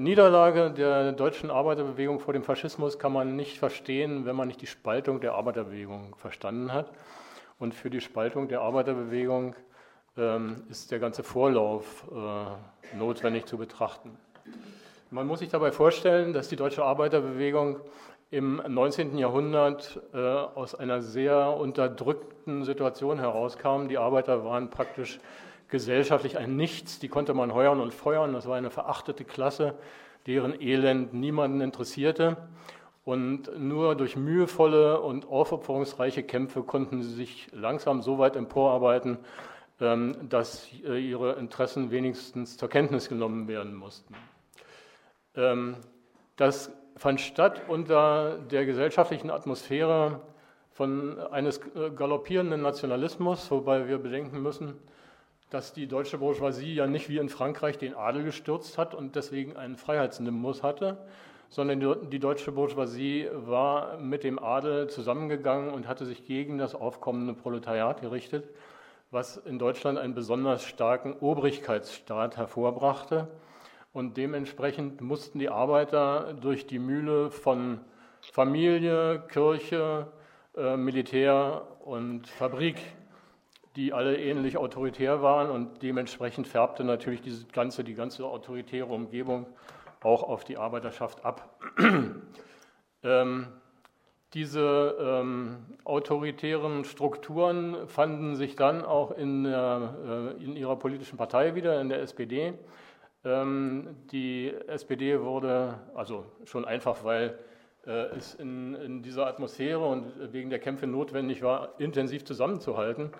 Niederlage der deutschen Arbeiterbewegung vor dem Faschismus kann man nicht verstehen, wenn man nicht die Spaltung der Arbeiterbewegung verstanden hat. Und für die Spaltung der Arbeiterbewegung ähm, ist der ganze Vorlauf äh, notwendig zu betrachten. Man muss sich dabei vorstellen, dass die deutsche Arbeiterbewegung im 19. Jahrhundert äh, aus einer sehr unterdrückten Situation herauskam. Die Arbeiter waren praktisch gesellschaftlich ein Nichts, die konnte man heuern und feuern. Das war eine verachtete Klasse, deren Elend niemanden interessierte. Und nur durch mühevolle und aufopferungsreiche Kämpfe konnten sie sich langsam so weit emporarbeiten, ähm, dass äh, ihre Interessen wenigstens zur Kenntnis genommen werden mussten. Ähm, das fand statt unter der gesellschaftlichen Atmosphäre von eines äh, galoppierenden Nationalismus, wobei wir bedenken müssen, dass die deutsche Bourgeoisie ja nicht wie in Frankreich den Adel gestürzt hat und deswegen einen Freiheitsnimbus hatte, sondern die deutsche Bourgeoisie war mit dem Adel zusammengegangen und hatte sich gegen das aufkommende Proletariat gerichtet, was in Deutschland einen besonders starken Obrigkeitsstaat hervorbrachte. Und dementsprechend mussten die Arbeiter durch die Mühle von Familie, Kirche, äh, Militär und Fabrik, die alle ähnlich autoritär waren und dementsprechend färbte natürlich diese ganze, die ganze autoritäre Umgebung auch auf die Arbeiterschaft ab. ähm, diese ähm, autoritären Strukturen fanden sich dann auch in, äh, in ihrer politischen Partei wieder, in der SPD. Ähm, die SPD wurde, also schon einfach, weil äh, es in, in, dieser Atmosphäre und wegen der Kämpfe notwendig war, intensiv zusammenzuhalten,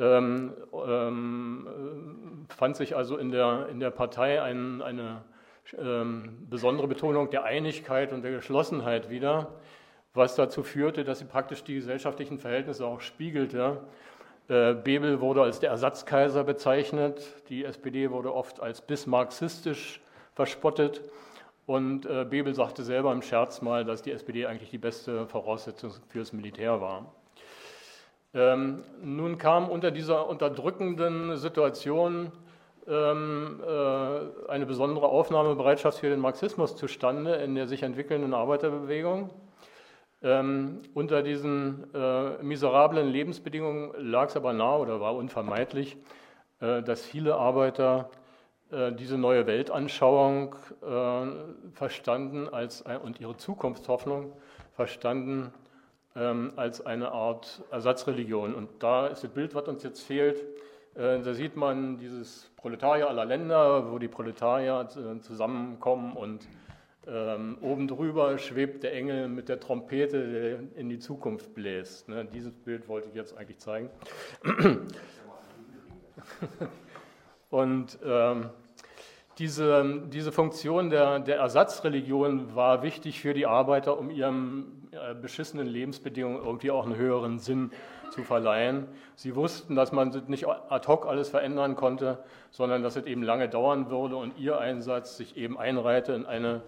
ähm, ähm, fand sich also in der, in der Partei ein, eine ähm, besondere Betonung der Einigkeit und der Geschlossenheit wieder, was dazu führte, dass sie praktisch die gesellschaftlichen Verhältnisse auch spiegelte äh, Bebel wurde als der Ersatzkaiser bezeichnet, die SPD wurde oft als bismarxistisch verspottet und äh, Bebel sagte selber im Scherz mal, dass die SPD eigentlich die beste Voraussetzung fürs Militär war. Ähm, nun kam unter dieser unterdrückenden Situation ähm, äh, eine besondere Aufnahmebereitschaft für den Marxismus zustande in der sich entwickelnden Arbeiterbewegung. Ähm, unter diesen äh, miserablen Lebensbedingungen lag es aber nahe oder war unvermeidlich, äh, dass viele Arbeiter äh, diese neue Weltanschauung äh, verstanden als, und ihre Zukunftshoffnung verstanden ähm, als eine Art Ersatzreligion. Und da ist das Bild, was uns jetzt fehlt. Äh, da sieht man dieses Proletarier aller Länder, wo die Proletarier äh, zusammenkommen und ähm, oben drüber schwebt der Engel mit der Trompete, der in die Zukunft bläst. Ne, dieses Bild wollte ich jetzt eigentlich zeigen. Und ähm, diese, diese Funktion der, der, Ersatzreligion war wichtig für die Arbeiter, um ihren äh, beschissenen Lebensbedingungen irgendwie auch einen höheren Sinn zu verleihen. Sie wussten, dass man nicht ad hoc alles verändern konnte, sondern dass es eben lange dauern würde und ihr Einsatz sich eben einreihte in eine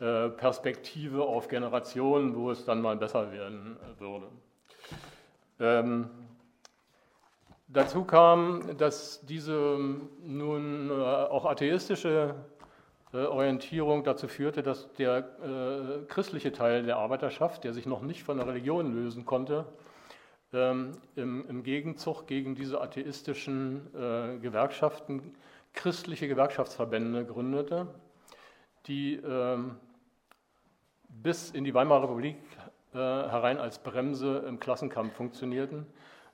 äh, Perspektive auf Generationen, wo es dann mal besser werden äh, würde. Ähm, dazu kam, dass diese nun äh, auch atheistische äh, Orientierung dazu führte, dass der äh, christliche Teil der Arbeiterschaft, der sich noch nicht von der Religion lösen konnte, ähm, im, im, Gegenzug gegen diese atheistischen äh, Gewerkschaften christliche Gewerkschaftsverbände gründete, die ähm, bis in die Weimarer Republik äh, herein als Bremse im Klassenkampf funktionierten,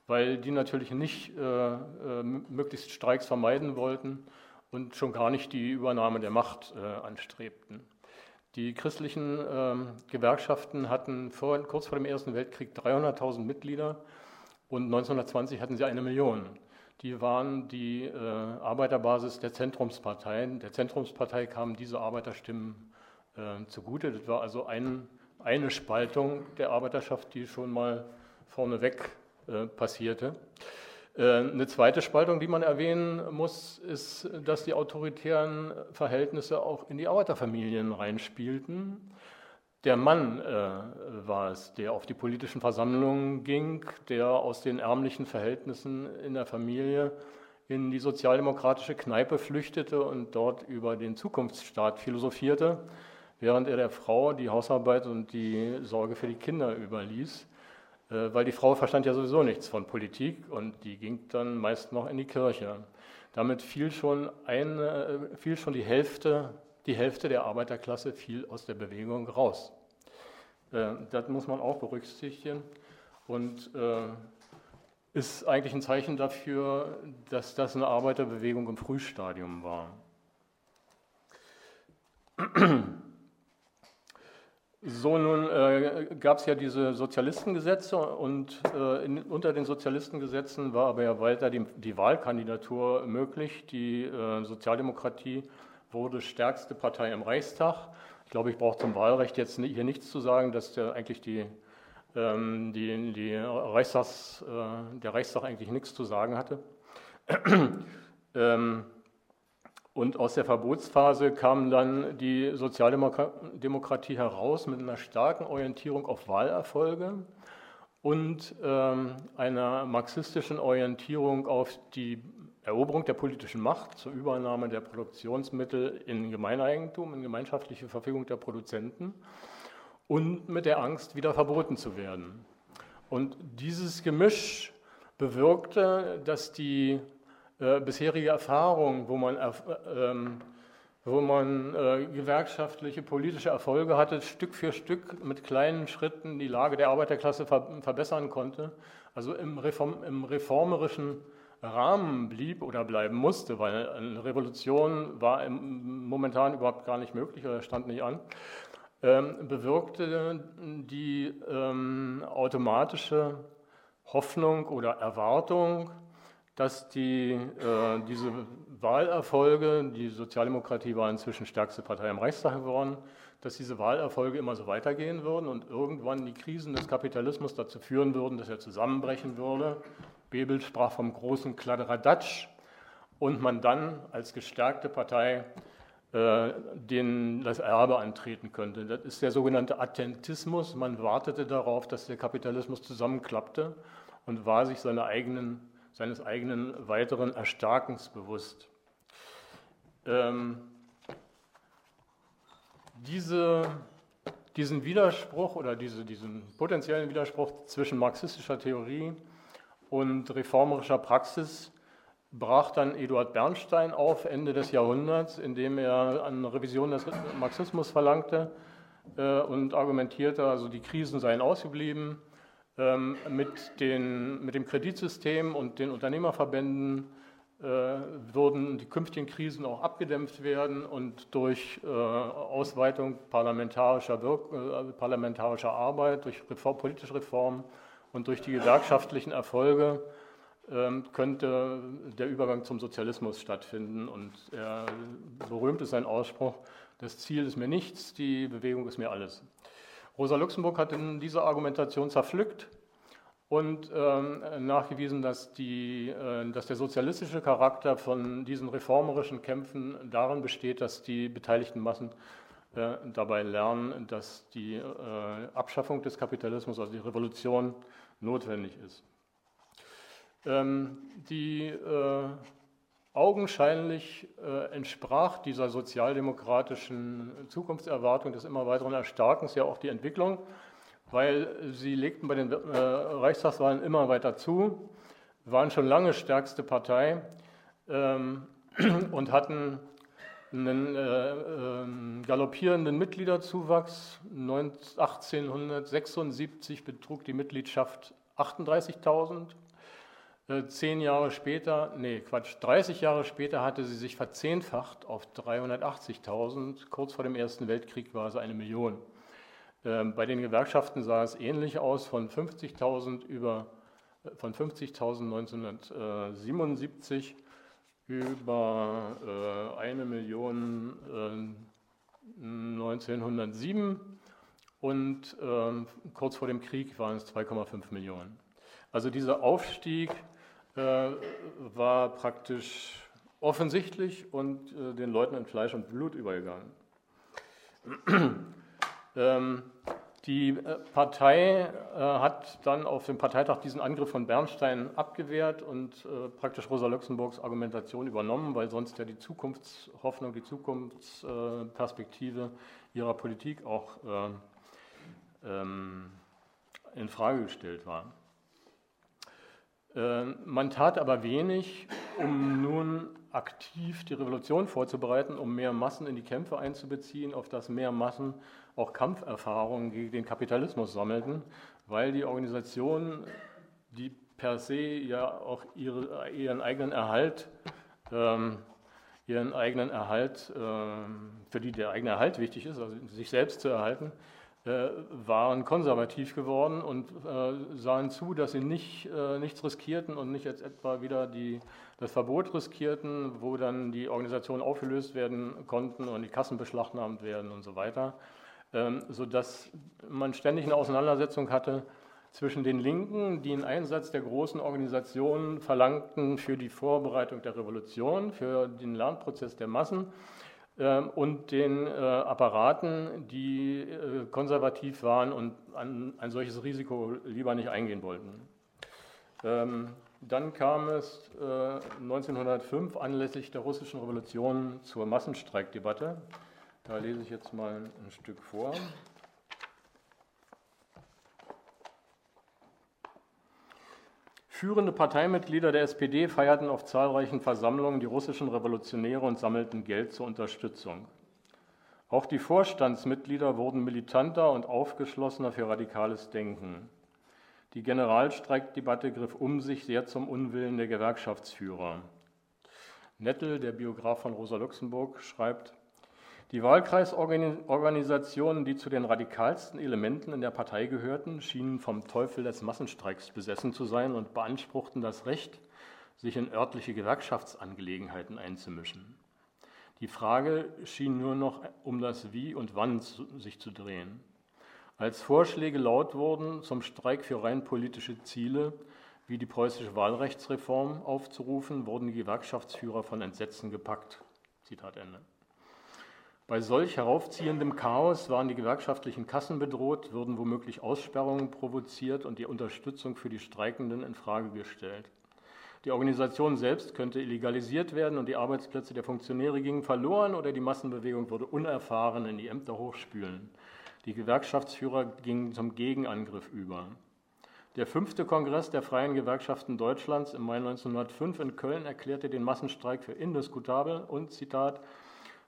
weil die natürlich nicht äh, äh, möglichst Streiks vermeiden wollten und schon gar nicht die Übernahme der Macht äh, anstrebten. Die christlichen ähm, Gewerkschaften hatten vor, kurz vor dem Ersten Weltkrieg 300.000 Mitglieder und 1920 hatten sie eine Million. Die waren die äh, Arbeiterbasis der Zentrumsparteien. Der Zentrumspartei kamen diese Arbeiterstimmen äh, zugute. Das war also ein, eine Spaltung der Arbeiterschaft, die schon mal vorneweg äh, passierte. Äh, eine zweite Spaltung, die man erwähnen muss, ist, dass die autoritären Verhältnisse auch in die Arbeiterfamilien reinspielten. Der Mann äh, war es, der auf die politischen Versammlungen ging, der aus den ärmlichen Verhältnissen in der Familie in die sozialdemokratische Kneipe flüchtete und dort über den Zukunftsstaat philosophierte, während er der Frau die Hausarbeit und die Sorge für die Kinder überließ, weil die Frau verstand ja sowieso nichts von Politik und die ging dann meist noch in die Kirche. Damit fiel schon, eine, fiel schon die, Hälfte, die Hälfte der Arbeiterklasse fiel aus der Bewegung raus. Äh, das muss man auch berücksichtigen und äh, ist eigentlich ein Zeichen dafür, dass das eine Arbeiterbewegung im Frühstadium war. So, nun äh, gab es ja diese Sozialistengesetze und äh, in, unter den Sozialistengesetzen war aber ja weiter die, die Wahlkandidatur möglich. Die äh, Sozialdemokratie wurde stärkste Partei im Reichstag. Ich glaube, ich brauche zum Wahlrecht jetzt hier nichts zu sagen, dass der eigentlich die, ähm, die, die Reichstags, äh, der Reichstag eigentlich nichts zu sagen hatte. ähm, und aus der Verbotsphase kam dann die Sozialdemokratie heraus mit einer starken Orientierung auf Wahlerfolge und ähm, einer marxistischen Orientierung auf die Eroberung der politischen Macht zur Übernahme der Produktionsmittel in Gemeineigentum, in gemeinschaftliche Verfügung der Produzenten und mit der Angst, wieder verboten zu werden. Und dieses Gemisch bewirkte, dass die äh, bisherige Erfahrung, wo man, äh, ähm, wo man äh, gewerkschaftliche, politische Erfolge hatte, Stück für Stück mit kleinen Schritten die Lage der Arbeiterklasse ver verbessern konnte, also im, Reform im reformerischen Rahmen blieb oder bleiben musste, weil eine Revolution war im, momentan überhaupt gar nicht möglich oder stand nicht an, ähm, bewirkte die ähm, automatische Hoffnung oder Erwartung, dass die, äh, diese Wahlerfolge, die Sozialdemokratie war inzwischen stärkste Partei im Reichstag geworden, dass diese Wahlerfolge immer so weitergehen würden und irgendwann die Krisen des Kapitalismus dazu führen würden, dass er zusammenbrechen würde. Bebel sprach vom großen Kladderadatsch und man dann als gestärkte Partei äh, den, das Erbe antreten könnte. Das ist der sogenannte Attentismus. Man wartete darauf, dass der Kapitalismus zusammenklappte und war sich seine eigenen seines eigenen weiteren Erstarkens bewusst. Ähm, diese, diesen Widerspruch oder diese, diesen potenziellen Widerspruch zwischen marxistischer Theorie und reformerischer Praxis brach dann Eduard Bernstein auf Ende des Jahrhunderts, indem er eine Revision des Marxismus verlangte äh, und argumentierte, also die Krisen seien ausgeblieben, mit, den, mit dem Kreditsystem und den Unternehmerverbänden äh, würden die künftigen Krisen auch abgedämpft werden und durch äh, Ausweitung parlamentarischer, Wirk äh, parlamentarischer Arbeit, durch Reform, politische Reformen und durch die gewerkschaftlichen Erfolge ähm, könnte der Übergang zum Sozialismus stattfinden. Und er berühmt ist sein Ausspruch, das Ziel ist mir nichts, die Bewegung ist mir alles. Rosa Luxemburg hat in dieser Argumentation zerpflückt und ähm, nachgewiesen, dass, die, äh, dass der sozialistische Charakter von diesen reformerischen Kämpfen darin besteht, dass die beteiligten Massen äh, dabei lernen, dass die äh, Abschaffung des Kapitalismus, also die Revolution, notwendig ist. Ähm, die äh, Augenscheinlich äh, entsprach dieser sozialdemokratischen Zukunftserwartung des immer weiteren Erstarkens ja auch die Entwicklung, weil sie legten bei den äh, Reichstagswahlen immer weiter zu, waren schon lange stärkste Partei ähm, und hatten einen äh, äh, galoppierenden Mitgliederzuwachs. 1876 betrug die Mitgliedschaft 38.000 äh, zehn Jahre später, nee, Quatsch, 30 Jahre später hatte sie sich verzehnfacht auf 380.000. Kurz vor dem Ersten Weltkrieg war es eine Million. Ähm, bei den Gewerkschaften sah es ähnlich aus, von 50.000 über äh, von 50.000 1977 über äh, eine Million 1907 und ähm, kurz vor dem Krieg waren es 2,5 Millionen. Also dieser Aufstieg äh, war praktisch offensichtlich und äh, den Leuten in Fleisch und Blut übergegangen. ähm, Die äh, Partei äh, hat dann auf dem Parteitag diesen Angriff von Bernstein abgewehrt und äh, praktisch Rosa Luxemburgs Argumentation übernommen, weil sonst ja die Zukunftshoffnung, die Zukunftsperspektive ihrer Politik auch ähm, in Frage gestellt war. Man tat aber wenig, um nun aktiv die Revolution vorzubereiten, um mehr Massen in die Kämpfe einzubeziehen, auf das mehr Massen auch Kampferfahrungen gegen den Kapitalismus sammelten, weil die Organisationen, die per se ja auch ihre, ihren eigenen Erhalt, ähm, ihren eigenen Erhalt, ähm, für die der eigene Erhalt wichtig ist, also sich selbst zu erhalten, waren konservativ geworden und äh, sahen zu, dass sie nicht, äh, nichts riskierten und nicht jetzt etwa wieder die, das Verbot riskierten, wo dann die Organisationen aufgelöst werden konnten und die Kassen beschlagnahmt werden und so weiter. Ähm, sodass man ständig eine Auseinandersetzung hatte zwischen den Linken, die einen Einsatz der großen Organisationen verlangten für die Vorbereitung der Revolution, für den Lernprozess der Massen, und den äh, Apparaten, die äh, konservativ waren und ein solches Risiko lieber nicht eingehen wollten. Ähm, dann kam es 1905 äh, anlässlich der russischen Revolution zur Massenstreikdebatte. Da lese ich jetzt mal ein Stück vor. Führende Parteimitglieder der SPD feierten auf zahlreichen Versammlungen die russischen Revolutionäre und sammelten Geld zur Unterstützung. Auch die Vorstandsmitglieder wurden militanter und aufgeschlossener für radikales Denken. Die Generalstreikdebatte griff um sich sehr zum Unwillen der Gewerkschaftsführer. Nettel, der Biograf von Rosa Luxemburg, schreibt, die Wahlkreisorganisationen, die zu den radikalsten Elementen in der Partei gehörten, schienen vom Teufel des Massenstreiks besessen zu sein und beanspruchten das Recht, sich in örtliche Gewerkschaftsangelegenheiten einzumischen. Die Frage schien nur noch um das Wie und Wann sich zu drehen. Als Vorschläge laut wurden, zum Streik für rein politische Ziele wie die preußische Wahlrechtsreform aufzurufen, wurden die Gewerkschaftsführer von Entsetzen gepackt. Zitat Ende. Bei solch heraufziehendem Chaos waren die gewerkschaftlichen Kassen bedroht, würden womöglich Aussperrungen provoziert und die Unterstützung für die Streikenden in Frage gestellt. Die Organisation selbst könnte illegalisiert werden und die Arbeitsplätze der Funktionäre gingen verloren oder die Massenbewegung würde unerfahren in die Ämter hochspülen. Die Gewerkschaftsführer gingen zum Gegenangriff über. Der fünfte Kongress der Freien Gewerkschaften Deutschlands im Mai 1905 in Köln erklärte den Massenstreik für indiskutabel und, Zitat,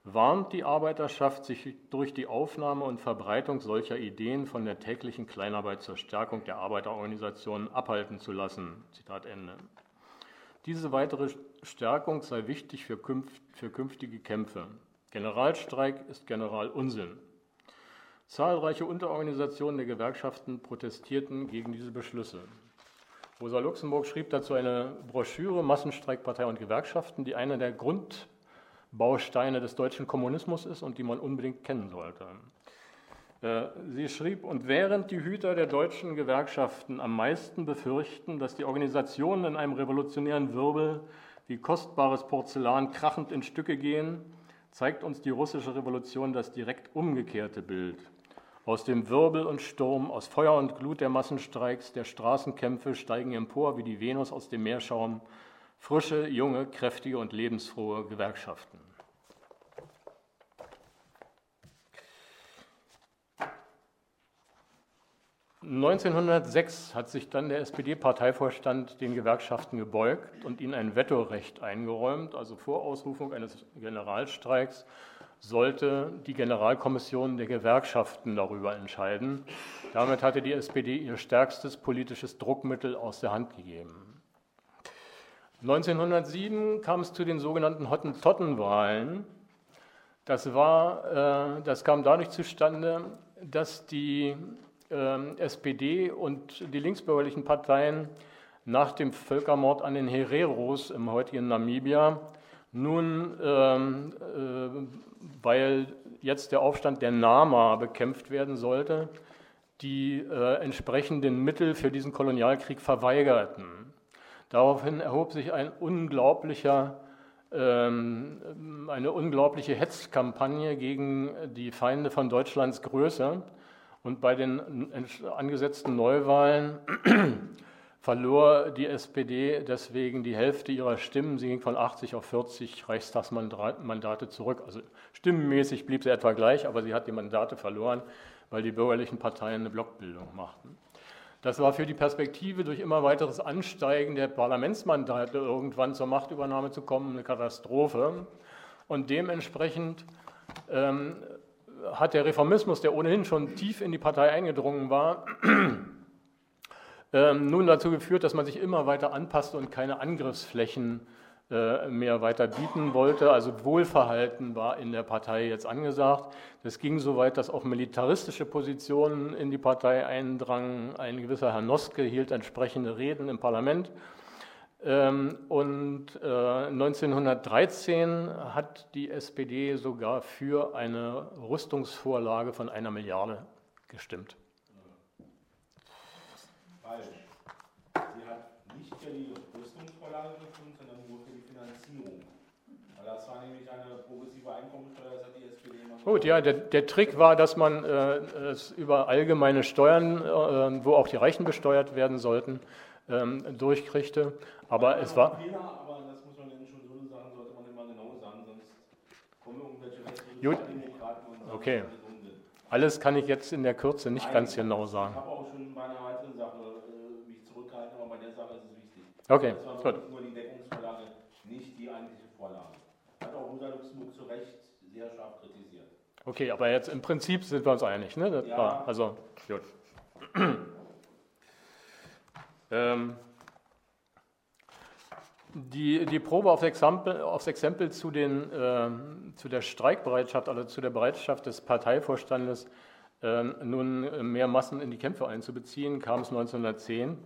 warnt die Arbeiterschaft, sich durch die Aufnahme und Verbreitung solcher Ideen von der täglichen Kleinarbeit zur Stärkung der Arbeiterorganisationen abhalten zu lassen. Zitat Ende. Diese weitere Stärkung sei wichtig für, künft, für künftige Kämpfe. Generalstreik ist Generalunsinn. Zahlreiche Unterorganisationen der Gewerkschaften protestierten gegen diese Beschlüsse. Rosa Luxemburg schrieb dazu eine Broschüre Massenstreikpartei und Gewerkschaften, die eine der Grund Bausteine des deutschen Kommunismus ist und die man unbedingt kennen sollte. Äh, sie schrieb, und während die Hüter der deutschen Gewerkschaften am meisten befürchten, dass die Organisationen in einem revolutionären Wirbel wie kostbares Porzellan krachend in Stücke gehen, zeigt uns die russische Revolution das direkt umgekehrte Bild. Aus dem Wirbel und Sturm, aus Feuer und Glut der Massenstreiks, der Straßenkämpfe steigen empor wie die Venus aus dem Meerschaum frische, junge, kräftige und lebensfrohe Gewerkschaften. (1906) hat sich dann der SPD-Parteivorstand den Gewerkschaften gebeugt und ihnen ein Vetorecht eingeräumt. Also vor Ausrufung eines Generalstreiks sollte die Generalkommission der Gewerkschaften darüber entscheiden. Damit hatte die SPD ihr stärkstes politisches Druckmittel aus der Hand gegeben. 1907 kam es zu den sogenannten Hottentottenwahlen. Das, war, äh, das kam dadurch zustande, dass die äh, SPD und die linksbürgerlichen Parteien nach dem Völkermord an den Hereros im heutigen Namibia nun, ähm, äh, weil jetzt der Aufstand der Nama bekämpft werden sollte, die äh, entsprechenden Mittel für diesen Kolonialkrieg verweigerten. Daraufhin erhob sich ein unglaublicher, ähm, eine unglaubliche Hetzkampagne gegen die Feinde von Deutschlands Größe. Und bei den angesetzten Neuwahlen verlor die SPD deswegen die Hälfte ihrer Stimmen. Sie ging von 80 auf 40 Reichstagsmandate zurück. Also stimmenmäßig blieb sie etwa gleich, aber sie hat die Mandate verloren, weil die bürgerlichen Parteien eine Blockbildung machten. Das war für die Perspektive, durch immer weiteres Ansteigen der Parlamentsmandate irgendwann zur Machtübernahme zu kommen, eine Katastrophe. Und dementsprechend ähm, hat der Reformismus, der ohnehin schon tief in die Partei eingedrungen war, ähm, nun dazu geführt, dass man sich immer weiter anpasste und keine Angriffsflächen äh, mehr weiter bieten wollte. Also Wohlverhalten war in der Partei jetzt angesagt. Das ging so weit, dass auch militaristische Positionen in die Partei eindrangen. Ein gewisser Herr Noske hielt entsprechende Reden im Parlament. Ähm, und 1913 äh, hat die SPD sogar für eine Rüstungsvorlage von einer Milliarde gestimmt. Falsch. Sie hat nicht für die Rüstungsvorlage gestimmt, sondern nur für die Finanzierung. Weil das war nämlich eine progressive Einkommensteuer, das hat die SPD immer Gut, ja, der, der, Trick war, dass man äh, es über allgemeine Steuern, äh, wo auch die Reichen besteuert werden sollten, ähm, durchkriegte. Aber es war. Fehler, aber das muss man schon so sagen, sollte man immer genau sagen, sonst kommen irgendwelche Gut. Okay. Alles kann ich jetzt in der Kürze nicht Nein, ganz genau Ich sagen. habe auch schon bei einer weiteren Sache äh, mich zurückgehalten, aber bei der Sache ist es wichtig. Okay, gut. wirklich nur die Deckungsvorlage, nicht die eigentliche Vorlage. Hat auch Rosa Luxemburg zu Recht sehr scharf kritisiert. Okay, aber jetzt im Prinzip sind wir uns einig. Ne? Das Ja. war, also, gut. ähm, die, die Probe aufs Exempel, aufs Exempel zu, den, ähm, zu der Streikbereitschaft, also zu der Bereitschaft des Parteivorstandes, ähm, nun mehr Massen in die Kämpfe einzubeziehen, kam es 1910.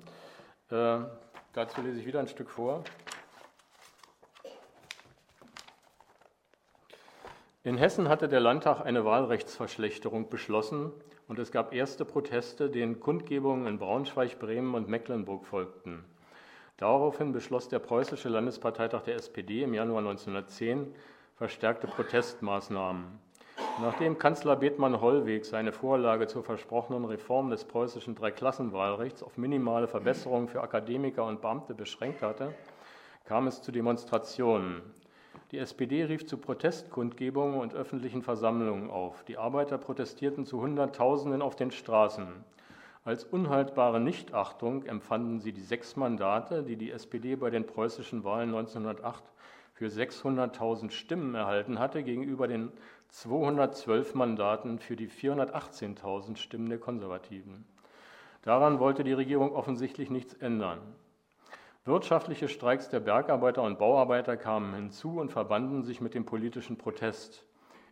Äh, dazu lese ich wieder ein Stück vor. In Hessen hatte der Landtag eine Wahlrechtsverschlechterung beschlossen und es gab erste Proteste, denen Kundgebungen in Braunschweig, Bremen und Mecklenburg folgten. Daraufhin beschloss der preußische Landesparteitag der SPD im Januar 1910 verstärkte Protestmaßnahmen. Nachdem Kanzler Bethmann Hollweg seine Vorlage zur versprochenen Reform des preußischen Dreiklassenwahlrechts auf minimale Verbesserungen für Akademiker und Beamte beschränkt hatte, kam es zu Demonstrationen. Die SPD rief zu Protestkundgebungen und öffentlichen Versammlungen auf. Die Arbeiter protestierten zu Hunderttausenden auf den Straßen. Als unhaltbare Nichtachtung empfanden sie die sechs Mandate, die die SPD bei den preußischen Wahlen 1908 für 600.000 Stimmen erhalten hatte, gegenüber den 212 Mandaten für die 418.000 Stimmen der Konservativen. Daran wollte die Regierung offensichtlich nichts ändern. Wirtschaftliche Streiks der Bergarbeiter und Bauarbeiter kamen hinzu und verbanden sich mit dem politischen Protest.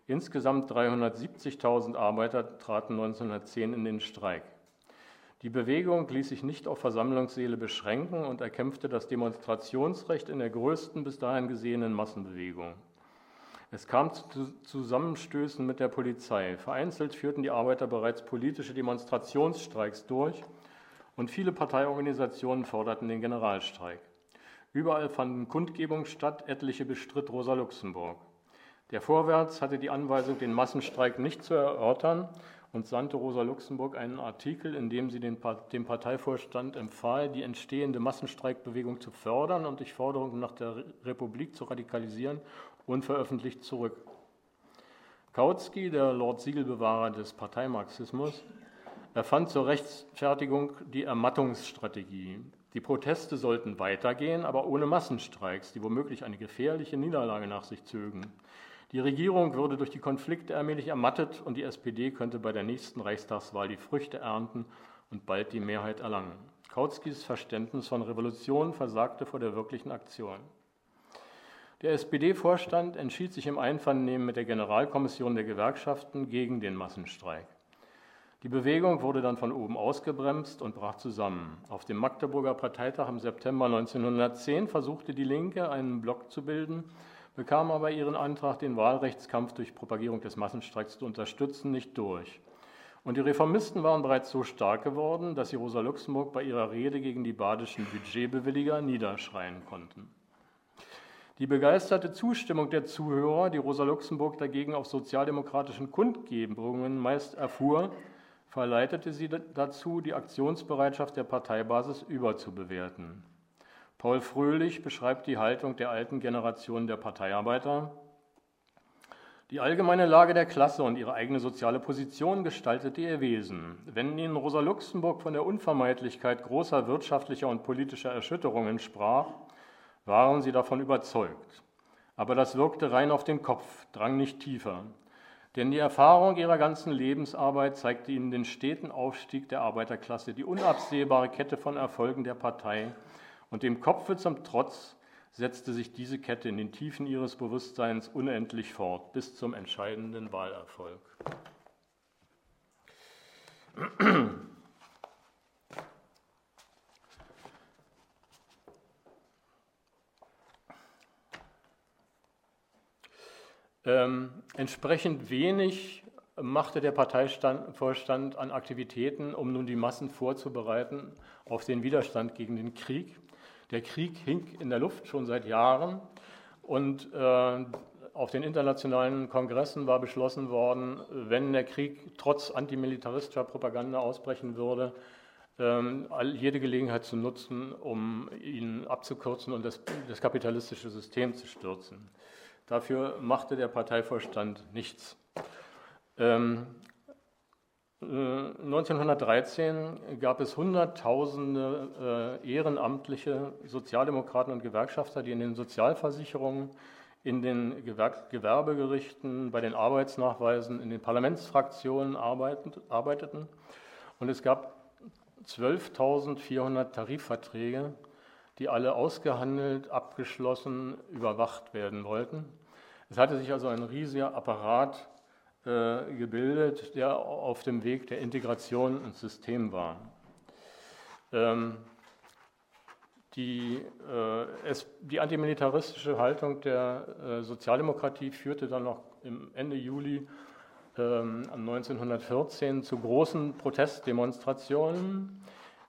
Insgesamt 370.000 Arbeiter traten 1910 in den Streik. Die Bewegung ließ sich nicht auf Versammlungssäle beschränken und erkämpfte das Demonstrationsrecht in der größten bis dahin gesehenen Massenbewegung. Es kam zu Zusammenstößen mit der Polizei. Vereinzelt führten die Arbeiter bereits politische Demonstrationsstreiks durch und viele Parteiorganisationen forderten den Generalstreik. Überall fanden Kundgebungen statt, etliche bestritt Rosa Luxemburg. Der Vorwärts hatte die Anweisung, den Massenstreik nicht zu erörtern und sandte Rosa Luxemburg einen Artikel, in dem sie dem Parteivorstand empfahl, die entstehende Massenstreikbewegung zu fördern und die Forderung nach der Republik zu radikalisieren, unveröffentlicht zurück. Kautsky, der Lord Siegelbewahrer des Parteimarxismus, erfand zur Rechtfertigung die Ermattungsstrategie. Die Proteste sollten weitergehen, aber ohne Massenstreiks, die womöglich eine gefährliche Niederlage nach sich zögen. Die Regierung würde durch die Konflikte allmählich ermattet und die SPD könnte bei der nächsten Reichstagswahl die Früchte ernten und bald die Mehrheit erlangen. Kautskys Verständnis von Revolution versagte vor der wirklichen Aktion. Der SPD-Vorstand entschied sich im Einvernehmen mit der Generalkommission der Gewerkschaften gegen den Massenstreik. Die Bewegung wurde dann von oben ausgebremst und brach zusammen. Auf dem Magdeburger Parteitag im September 1910 versuchte die Linke, einen Block zu bilden, bekam aber ihren Antrag, den Wahlrechtskampf durch Propagierung des Massenstreiks zu unterstützen, nicht durch. Und die Reformisten waren bereits so stark geworden, dass sie Rosa Luxemburg bei ihrer Rede gegen die badischen Budgetbewilliger niederschreien konnten. Die begeisterte Zustimmung der Zuhörer, die Rosa Luxemburg dagegen auf sozialdemokratischen Kundgebungen meist erfuhr, verleitete sie dazu, die Aktionsbereitschaft der Parteibasis überzubewerten. Paul Fröhlich beschreibt die Haltung der alten Generation der Parteiarbeiter. Die allgemeine Lage der Klasse und ihre eigene soziale Position gestaltete ihr Wesen. Wenn ihnen Rosa Luxemburg von der Unvermeidlichkeit großer wirtschaftlicher und politischer Erschütterungen sprach, waren sie davon überzeugt. Aber das wirkte rein auf den Kopf, drang nicht tiefer. Denn die Erfahrung ihrer ganzen Lebensarbeit zeigte ihnen den steten Aufstieg der Arbeiterklasse, die unabsehbare Kette von Erfolgen der Partei. Und dem Kopfe zum Trotz setzte sich diese Kette in den Tiefen ihres Bewusstseins unendlich fort, bis zum entscheidenden Wahlerfolg. Ähm, entsprechend wenig machte der Parteivorstand an Aktivitäten, um nun die Massen vorzubereiten auf den Widerstand gegen den Krieg. Der Krieg hing in der Luft schon seit Jahren und äh, auf den internationalen Kongressen war beschlossen worden, wenn der Krieg trotz antimilitaristischer Propaganda ausbrechen würde, ähm, jede Gelegenheit zu nutzen, um ihn abzukürzen und das, das kapitalistische System zu stürzen. Dafür machte der Parteivorstand nichts. Ähm, 1913 äh, gab es Hunderttausende äh, ehrenamtliche Sozialdemokraten und Gewerkschafter, die in den Sozialversicherungen, in den Gewerbegerichten, bei den Arbeitsnachweisen, in den Parlamentsfraktionen arbeiteten. Und es gab 12.400 Tarifverträge, die alle ausgehandelt, abgeschlossen, überwacht werden wollten. Es hatte sich also ein riesiger Apparat äh, gebildet, der auf dem Weg der Integration ins System war. Ähm, die, äh, es, die, antimilitaristische Haltung der äh, Sozialdemokratie führte dann noch im Ende Juli ähm, 1914 zu großen Protestdemonstrationen,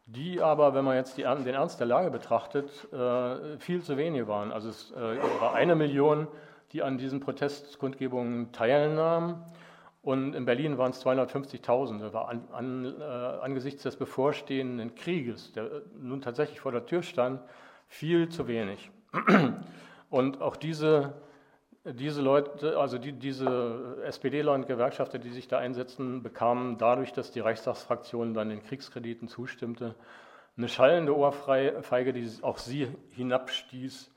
die aber, wenn man jetzt die, den Ernst der Lage betrachtet, äh, viel zu wenige waren. Also es äh, war eine Million die an diesen Protestkundgebungen teilnahmen. Und in Berlin waren es 250.000. Das war an, an, äh, angesichts des bevorstehenden Krieges, der nun tatsächlich vor der Tür stand, viel zu wenig. Und auch diese, diese Leute, also die, diese SPD-Leute und Gewerkschafter, die sich da einsetzten, bekamen dadurch, dass die Reichstagsfraktion dann den Kriegskrediten zustimmte, eine schallende Ohrfeige, die auch sie hinabstieß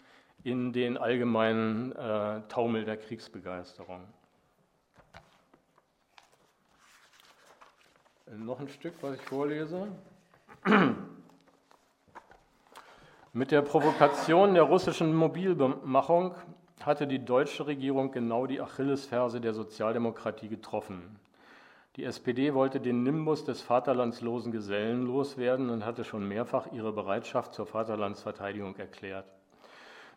in den allgemeinen äh, Taumel der Kriegsbegeisterung. Noch ein Stück, was ich vorlese. Mit der Provokation der russischen Mobilmachung hatte die deutsche Regierung genau die Achillesferse der Sozialdemokratie getroffen. Die SPD wollte den Nimbus des vaterlandslosen Gesellen loswerden und hatte schon mehrfach ihre Bereitschaft zur Vaterlandsverteidigung erklärt.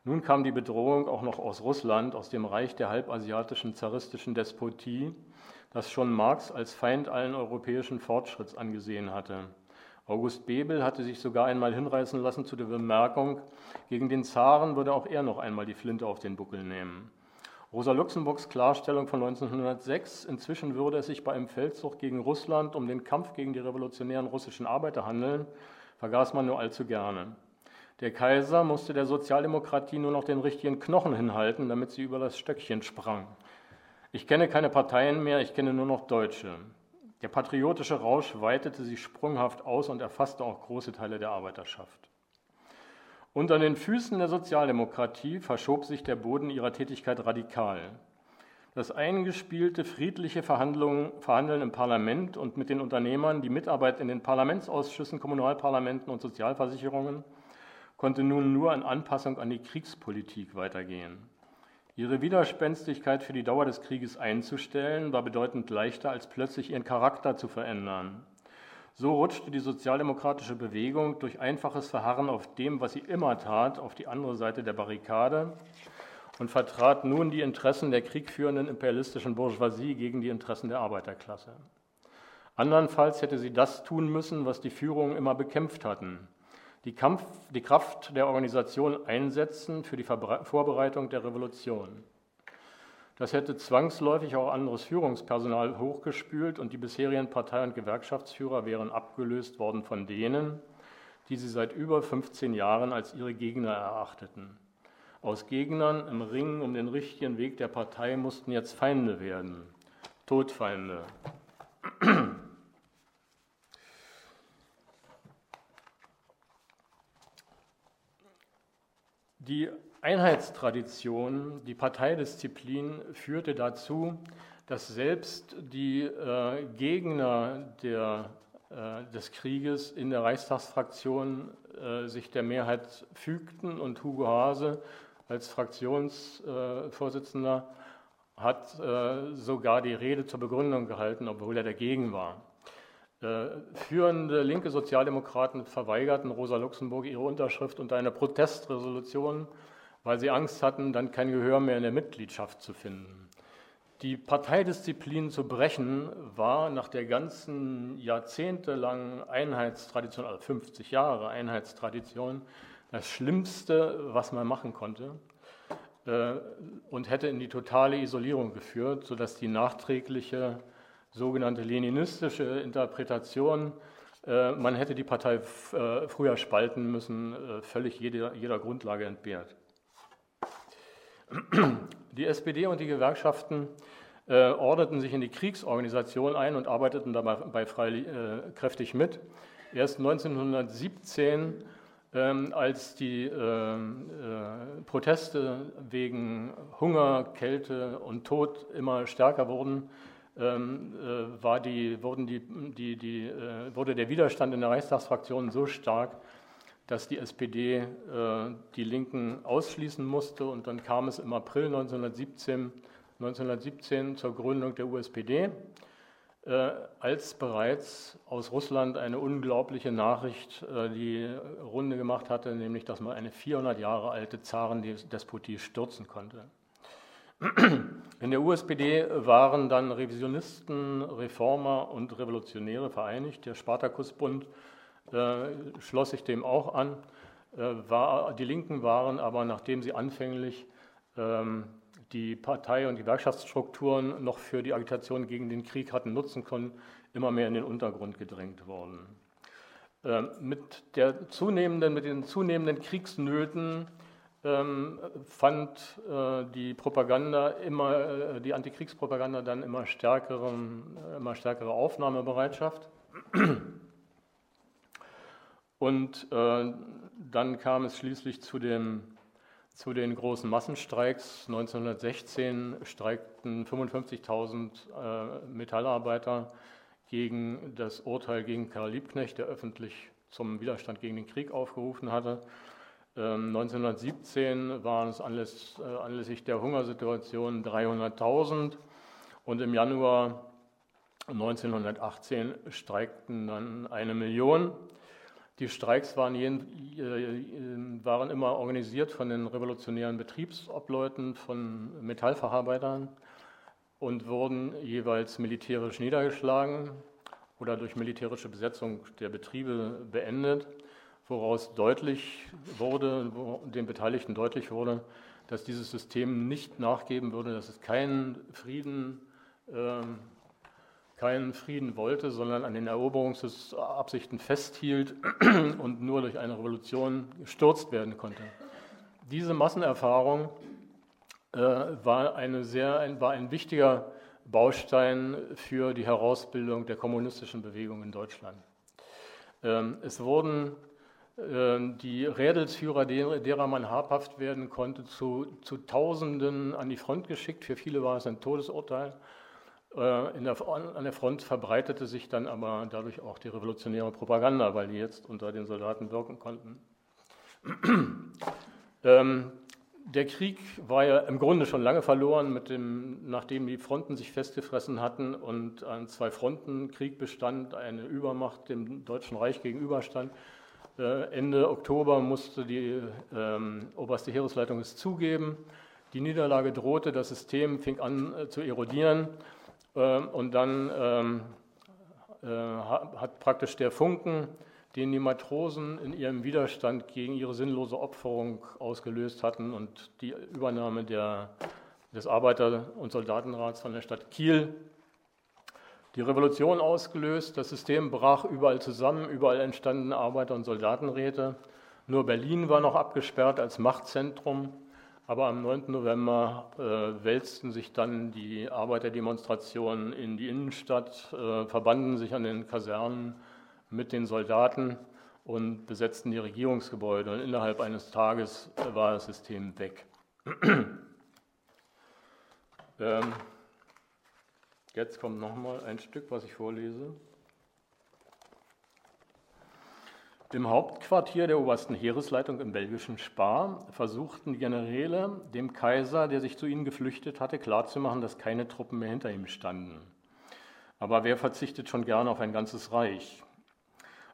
Nun kam die Bedrohung auch noch aus Russland, aus dem Reich der halbasiatischen zaristischen Despotie, das schon Marx als Feind allen europäischen Fortschritts angesehen hatte. August Bebel hatte sich sogar einmal hinreißen lassen zu der Bemerkung, gegen den Zaren würde auch er noch einmal die Flinte auf den Buckel nehmen. Rosa Luxemburgs Klarstellung von 1906, inzwischen würde es sich bei einem Feldzug gegen Russland um den Kampf gegen die revolutionären russischen Arbeiter handeln, vergaß man nur allzu gerne. Der Kaiser musste der Sozialdemokratie nur noch den richtigen Knochen hinhalten, damit sie über das Stöckchen sprang. Ich kenne keine Parteien mehr, ich kenne nur noch Deutsche. Der patriotische Rausch weitete sich sprunghaft aus und erfasste auch große Teile der Arbeiterschaft. Unter den Füßen der Sozialdemokratie verschob sich der Boden ihrer Tätigkeit radikal. Das eingespielte friedliche Verhandeln im Parlament und mit den Unternehmern, die Mitarbeit in den Parlamentsausschüssen, Kommunalparlamenten und Sozialversicherungen, konnte nun nur in Anpassung an die Kriegspolitik weitergehen. Ihre Widerspenstigkeit für die Dauer des Krieges einzustellen, war bedeutend leichter, als plötzlich ihren Charakter zu verändern. So rutschte die sozialdemokratische Bewegung durch einfaches Verharren auf dem, was sie immer tat, auf die andere Seite der Barrikade und vertrat nun die Interessen der kriegführenden imperialistischen Bourgeoisie gegen die Interessen der Arbeiterklasse. Andernfalls hätte sie das tun müssen, was die Führungen immer bekämpft hatten, die, Kampf, die Kraft der Organisation einsetzen für die Vorbereitung der Revolution. Das hätte zwangsläufig auch anderes Führungspersonal hochgespült und die bisherigen Partei- und Gewerkschaftsführer wären abgelöst worden von denen, die sie seit über 15 Jahren als ihre Gegner erachteten. Aus Gegnern im Ringen um den richtigen Weg der Partei mussten jetzt Feinde werden, Todfeinde. Die Einheitstradition, die Parteidisziplin führte dazu, dass selbst die äh, Gegner der, äh, des Krieges in der Reichstagsfraktion äh, sich der Mehrheit fügten und Hugo Hase als Fraktionsvorsitzender hat äh, sogar die Rede zur Begründung gehalten, obwohl er dagegen war. Äh, führende linke Sozialdemokraten verweigerten Rosa Luxemburg ihre Unterschrift unter einer Protestresolution weil sie Angst hatten, dann kein Gehör mehr in der Mitgliedschaft zu finden. Die Parteidisziplin zu brechen war nach der ganzen jahrzehntelangen Einheitstradition, also 50 Jahre Einheitstradition, das Schlimmste, was man machen konnte äh, und hätte in die totale Isolierung geführt, sodass die nachträgliche sogenannte leninistische Interpretation, äh, man hätte die Partei äh, früher spalten müssen, völlig jeder, jeder Grundlage entbehrt. Die SPD und die Gewerkschaften äh, ordneten sich in die Kriegsorganisation ein und arbeiteten dabei frei, äh, kräftig mit. Erst 1917, ähm, als die äh, äh, Proteste wegen Hunger, Kälte und Tod immer stärker wurden, äh, war die, wurden die, die, die, äh, wurde der Widerstand in der Reichstagsfraktion so stark, dass die SPD äh, die Linken ausschließen musste und dann kam es im April 1917, 1917 zur Gründung der USPD, äh, als bereits aus Russland eine unglaubliche Nachricht äh, die Runde gemacht hatte, nämlich dass man eine 400 Jahre alte Zarendespotie stürzen konnte. In der USPD waren dann Revisionisten, Reformer und Revolutionäre vereinigt. Der Spartakusbund äh, schloss sich dem auch an. Äh, war, die Linken waren aber, nachdem sie anfänglich ähm, die Partei- und Gewerkschaftsstrukturen noch für die Agitation gegen den Krieg hatten nutzen können, immer mehr in den Untergrund gedrängt worden. Ähm, mit, der zunehmenden, mit den zunehmenden Kriegsnöten fand äh, die Propaganda immer, äh, die Antikriegspropaganda dann immer, stärkeren, immer stärkere Aufnahmebereitschaft. Und äh, dann kam es schließlich zu, dem, zu den großen Massenstreiks. 1916 streikten 55.000 äh, Metallarbeiter gegen das Urteil gegen Karl Liebknecht, der öffentlich zum Widerstand gegen den Krieg aufgerufen hatte. 1917 ähm, waren es anläss, äh, anlässlich der Hungersituation 300.000 und im Januar 1918 streikten dann eine Million. Die Streiks waren, jeden, äh, waren, immer organisiert von den revolutionären Betriebsobleuten, von Metallverarbeitern und wurden jeweils militärisch niedergeschlagen oder durch militärische Besetzung der Betriebe beendet, woraus deutlich wurde, wo den Beteiligten deutlich wurde, dass dieses System nicht nachgeben würde, dass es keinen Frieden äh, keinen Frieden wollte, sondern an den Eroberungsabsichten festhielt und nur durch eine Revolution gestürzt werden konnte. Diese Massenerfahrung äh, war, eine sehr, ein, war ein wichtiger Baustein für die Herausbildung der kommunistischen Bewegung in Deutschland. Ähm, es wurden die Rädelsführer, derer man habhaft werden konnte, zu, zu Tausenden an die Front geschickt. Für viele war es ein Todesurteil. Äh, der, an der Front verbreitete sich dann aber dadurch auch die revolutionäre Propaganda, weil die jetzt unter den Soldaten wirken konnten. ähm, der Krieg war ja im Grunde schon lange verloren, dem, nachdem die Fronten sich festgefressen hatten und ein Zwei-Fronten-Krieg bestand, eine Übermacht dem Deutschen Reich gegenüberstand. Äh, Ende Oktober musste die ähm, oberste Heeresleitung es zugeben. Die Niederlage drohte, das System fing an äh, zu erodieren. Ähm, und dann ähm, äh, hat praktisch der Funken, den die Matrosen in ihrem Widerstand gegen ihre sinnlose Opferung ausgelöst hatten und die Übernahme der, des Arbeiter- und Soldatenrats von der Stadt Kiel. Die Revolution ausgelöst, das System brach überall zusammen, überall entstanden Arbeiter- und Soldatenräte. Nur Berlin war noch abgesperrt als Machtzentrum. Aber am 9. November äh, wälzten sich dann die Arbeiterdemonstrationen in die Innenstadt, äh, verbanden sich an den Kasernen mit den Soldaten und besetzten die Regierungsgebäude. Und innerhalb eines Tages war das System weg. ähm, jetzt kommt nochmal ein Stück, was ich vorlese. Im Hauptquartier der obersten Heeresleitung im belgischen Spa versuchten die Generäle dem Kaiser, der sich zu ihnen geflüchtet hatte, klarzumachen, dass keine Truppen mehr hinter ihm standen. Aber wer verzichtet schon gern auf ein ganzes Reich?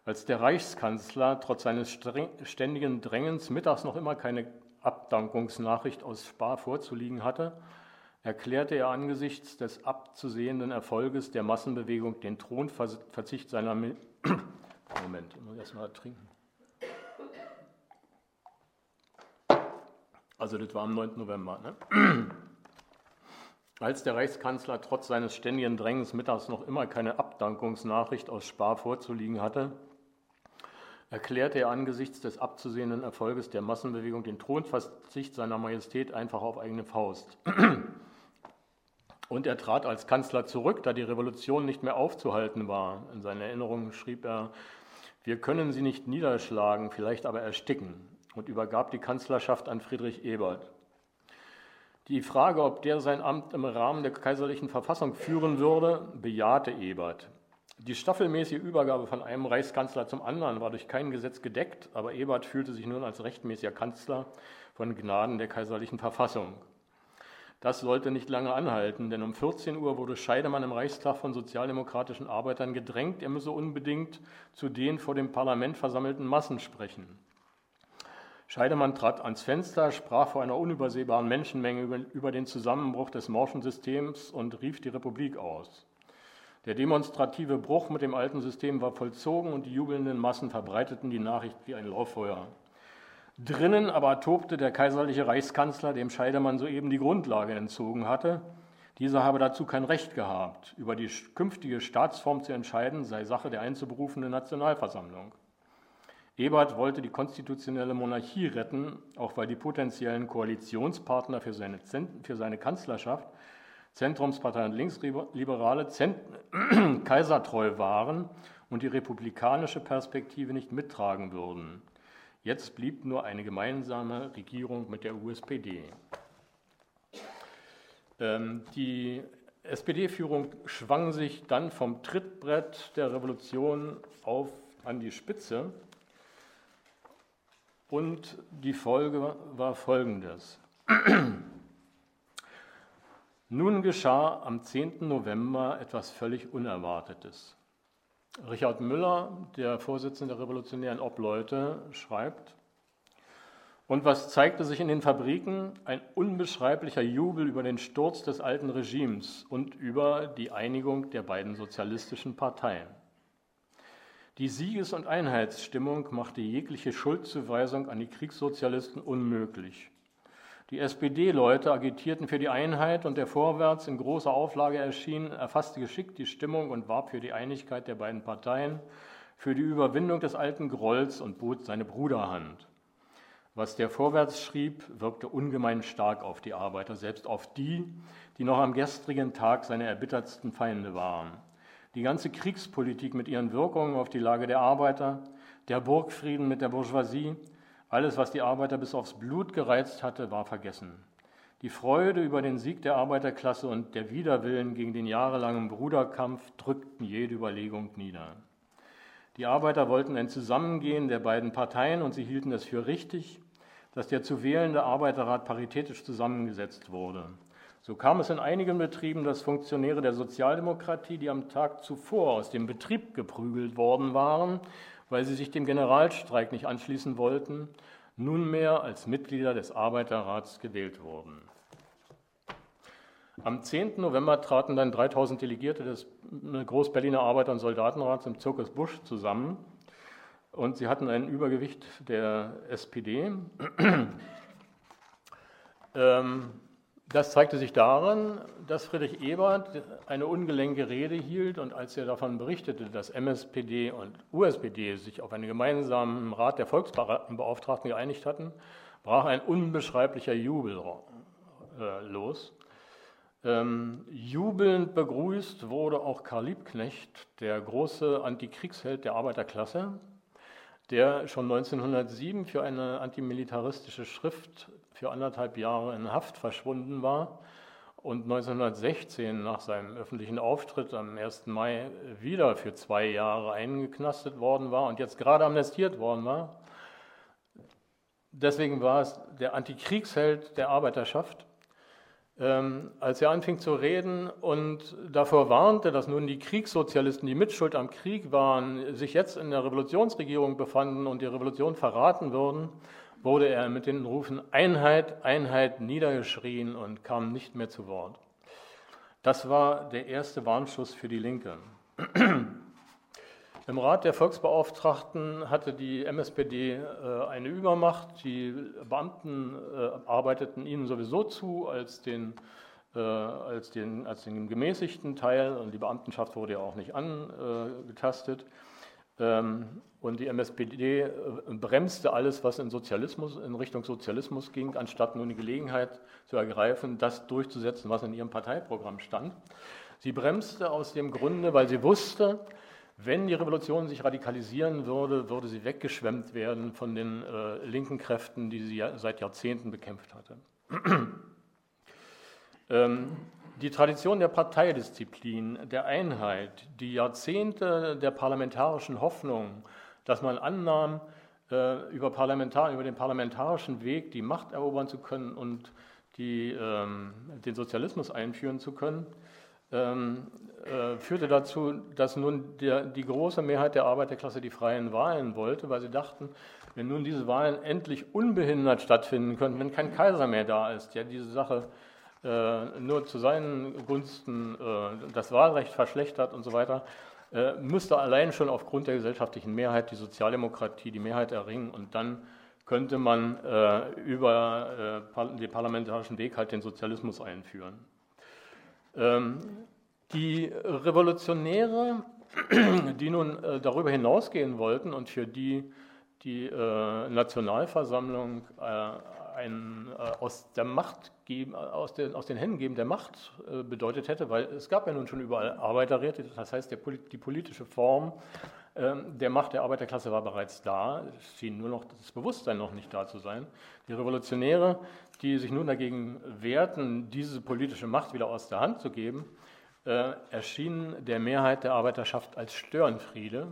Als der Reichskanzler trotz seines ständigen Drängens mittags noch immer keine Abdankungsnachricht aus Spa vorzuliegen hatte, erklärte er angesichts des abzusehenden Erfolges der Massenbewegung den Thronverzicht seiner Moment, ich muss erstmal trinken. Also das war am 9. November. Ne? Als der Reichskanzler trotz seines ständigen Drängens mittags noch immer keine Abdankungsnachricht aus Spar vorzuliegen hatte, erklärte er angesichts des abzusehenden Erfolges der Massenbewegung den Thronverzicht seiner Majestät einfach auf eigene Faust. Und er trat als Kanzler zurück, da die Revolution nicht mehr aufzuhalten war. In seinen Erinnerungen schrieb er, wir können sie nicht niederschlagen, vielleicht aber ersticken, und übergab die Kanzlerschaft an Friedrich Ebert. Die Frage, ob der sein Amt im Rahmen der kaiserlichen Verfassung führen würde, bejahte Ebert. Die staffelmäßige Übergabe von einem Reichskanzler zum anderen war durch kein Gesetz gedeckt, aber Ebert fühlte sich nun als rechtmäßiger Kanzler von Gnaden der kaiserlichen Verfassung. Das sollte nicht lange anhalten, denn um 14 Uhr wurde Scheidemann im Reichstag von sozialdemokratischen Arbeitern gedrängt, er müsse unbedingt zu den vor dem Parlament versammelten Massen sprechen. Scheidemann trat ans Fenster, sprach vor einer unübersehbaren Menschenmenge über, den Zusammenbruch des morschen Systems und rief die Republik aus. Der demonstrative Bruch mit dem alten System war vollzogen und die jubelnden Massen verbreiteten die Nachricht wie ein Lauffeuer. Drinnen aber tobte der kaiserliche Reichskanzler, dem Scheidemann soeben die Grundlage entzogen hatte. Dieser habe dazu kein Recht gehabt. Über die künftige Staatsform zu entscheiden, sei Sache der einzuberufenden Nationalversammlung. Ebert wollte die konstitutionelle Monarchie retten, auch weil die potenziellen Koalitionspartner für seine, für seine Kanzlerschaft, Zentrumspartei und Linksliberale, kaisertreu waren und die republikanische Perspektive nicht mittragen würden. Jetzt blieb nur eine gemeinsame Regierung mit der USPD. Ähm, die SPD-Führung schwang sich dann vom Trittbrett der Revolution auf an die Spitze. Und die Folge war folgendes. Nun geschah am 10. November etwas völlig Unerwartetes. Richard Müller, der Vorsitzende der Revolutionären Obleute, schreibt, und was zeigte sich in den Fabriken? Ein unbeschreiblicher Jubel über den Sturz des alten Regimes und über die Einigung der beiden sozialistischen Parteien. Die Sieges- und Einheitsstimmung machte jegliche Schuldzuweisung an die Kriegssozialisten unmöglich. Die SPD-Leute agitierten für die Einheit und der Vorwärts in großer Auflage erschien, erfasste geschickt die Stimmung und warb für die Einigkeit der beiden Parteien, für die Überwindung des alten Grolls und bot seine Bruderhand. Was der Vorwärts schrieb, wirkte ungemein stark auf die Arbeiter, selbst auf die, die noch am gestrigen Tag seine erbittertsten Feinde waren. Die ganze Kriegspolitik mit ihren Wirkungen auf die Lage der Arbeiter, der Burgfrieden mit der Bourgeoisie, alles, was die Arbeiter bis aufs Blut gereizt hatte, war vergessen. Die Freude über den Sieg der Arbeiterklasse und der Widerwillen gegen den jahrelangen Bruderkampf drückten jede Überlegung nieder. Die Arbeiter wollten ein Zusammengehen der beiden Parteien und sie hielten es für richtig, dass der zu wählende Arbeiterrat paritätisch zusammengesetzt wurde. So kam es in einigen Betrieben, dass Funktionäre der Sozialdemokratie, die am Tag zuvor aus dem Betrieb geprügelt worden waren, weil sie sich dem Generalstreik nicht anschließen wollten, nunmehr als Mitglieder des Arbeiterrats gewählt wurden. Am 10. November traten dann 3000 Delegierte des Großberliner Arbeiter- und Soldatenrats im Zirkus Busch zusammen und sie hatten ein Übergewicht der SPD. ähm, das zeigte sich daran, dass Friedrich Ebert eine ungelenke Rede hielt und als er davon berichtete, dass MSPD und USPD sich auf einen gemeinsamen Rat der Volksbeauftragten geeinigt hatten, brach ein unbeschreiblicher Jubel äh, los. Ähm, jubelnd begrüßt wurde auch Karl Liebknecht, der große Antikriegsheld der Arbeiterklasse, der schon 1907 für eine antimilitaristische Schrift für anderthalb Jahre in Haft verschwunden war und 1916 nach seinem öffentlichen Auftritt am 1. Mai wieder für zwei Jahre eingeknastet worden war und jetzt gerade amnestiert worden war. Deswegen war es der Antikriegsheld der Arbeiterschaft ähm, als er anfing zu reden und davor warnte, dass nun die Kriegssozialisten, die Mitschuld am Krieg waren, sich jetzt in der Revolutionsregierung befanden und die Revolution verraten würden, wurde er mit den Rufen Einheit, Einheit niedergeschrien und kam nicht mehr zu Wort. Das war der erste Warnschuss für die Linke. Im Rat der Volksbeauftragten hatte die MSPD äh, eine Übermacht. Die Beamten äh, arbeiteten ihnen sowieso zu als den, äh, als, den, als den gemäßigten Teil und die Beamtenschaft wurde ja auch nicht angetastet. Ähm, und die MSPD bremste alles, was in Sozialismus, in Richtung Sozialismus ging, anstatt nun die Gelegenheit zu ergreifen, das durchzusetzen, was in ihrem Parteiprogramm stand. Sie bremste aus dem Grunde, weil sie wusste, wenn die Revolution sich radikalisieren würde, würde sie weggeschwemmt werden von den äh, linken Kräften, die sie ja seit Jahrzehnten bekämpft hatte. ähm, die Tradition der Parteidisziplin, der Einheit, die Jahrzehnte der parlamentarischen Hoffnung, dass man annahm, äh, über, Parlamentar über den parlamentarischen Weg die Macht erobern zu können und die, ähm, den Sozialismus einführen zu können, ähm, äh, führte dazu, dass nun der, die große Mehrheit der Arbeiterklasse die freien Wahlen wollte, weil sie dachten, wenn nun diese Wahlen endlich unbehindert stattfinden könnten, wenn kein Kaiser mehr da ist, der diese Sache nur zu seinen Gunsten äh, das Wahlrecht verschlechtert und so weiter, äh, müsste allein schon aufgrund der gesellschaftlichen Mehrheit die Sozialdemokratie die Mehrheit erringen und dann könnte man äh, über äh, den parlamentarischen Weg halt den Sozialismus einführen. Ähm, die Revolutionäre, die nun äh, darüber hinausgehen wollten und für die die äh, Nationalversammlung äh, ein aus, der Macht geben, aus, den, aus den Händen geben der Macht bedeutet hätte, weil es gab ja nun schon überall Arbeiterräte, das heißt der, die politische Form ähm, der Macht der Arbeiterklasse war bereits da, es schien nur noch das Bewusstsein noch nicht da zu sein. Die Revolutionäre, die sich nun dagegen wehrten, diese politische Macht wieder aus der Hand zu geben, äh, erschienen der Mehrheit der Arbeiterschaft als Störenfriede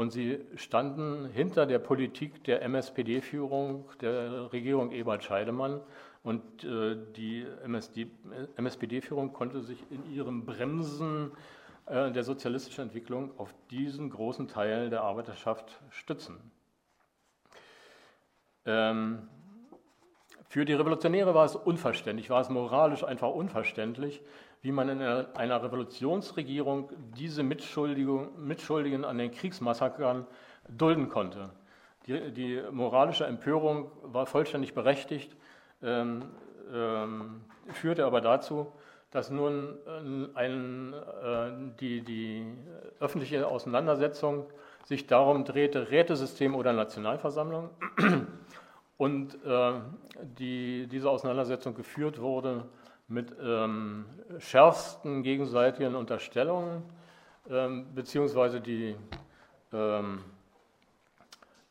und sie standen hinter der Politik der MSPD-Führung, der Regierung Ebert Scheidemann und äh, die MSPD-Führung konnte sich in ihrem Bremsen äh, der sozialistischen Entwicklung auf diesen großen Teil der Arbeiterschaft stützen. Ähm, für die Revolutionäre war es unverständlich, war es moralisch einfach unverständlich, wie man in einer Revolutionsregierung diese Mitschuldigen an den Kriegsmassakern dulden konnte. Die, die moralische Empörung war vollständig berechtigt, ähm, ähm, führte aber dazu, dass nun äh, ein, äh, die, die öffentliche Auseinandersetzung sich darum drehte, Rätesystem oder Nationalversammlung, und äh, die, diese Auseinandersetzung geführt wurde mit ähm, schärfsten gegenseitigen Unterstellungen, ähm, beziehungsweise die, ähm,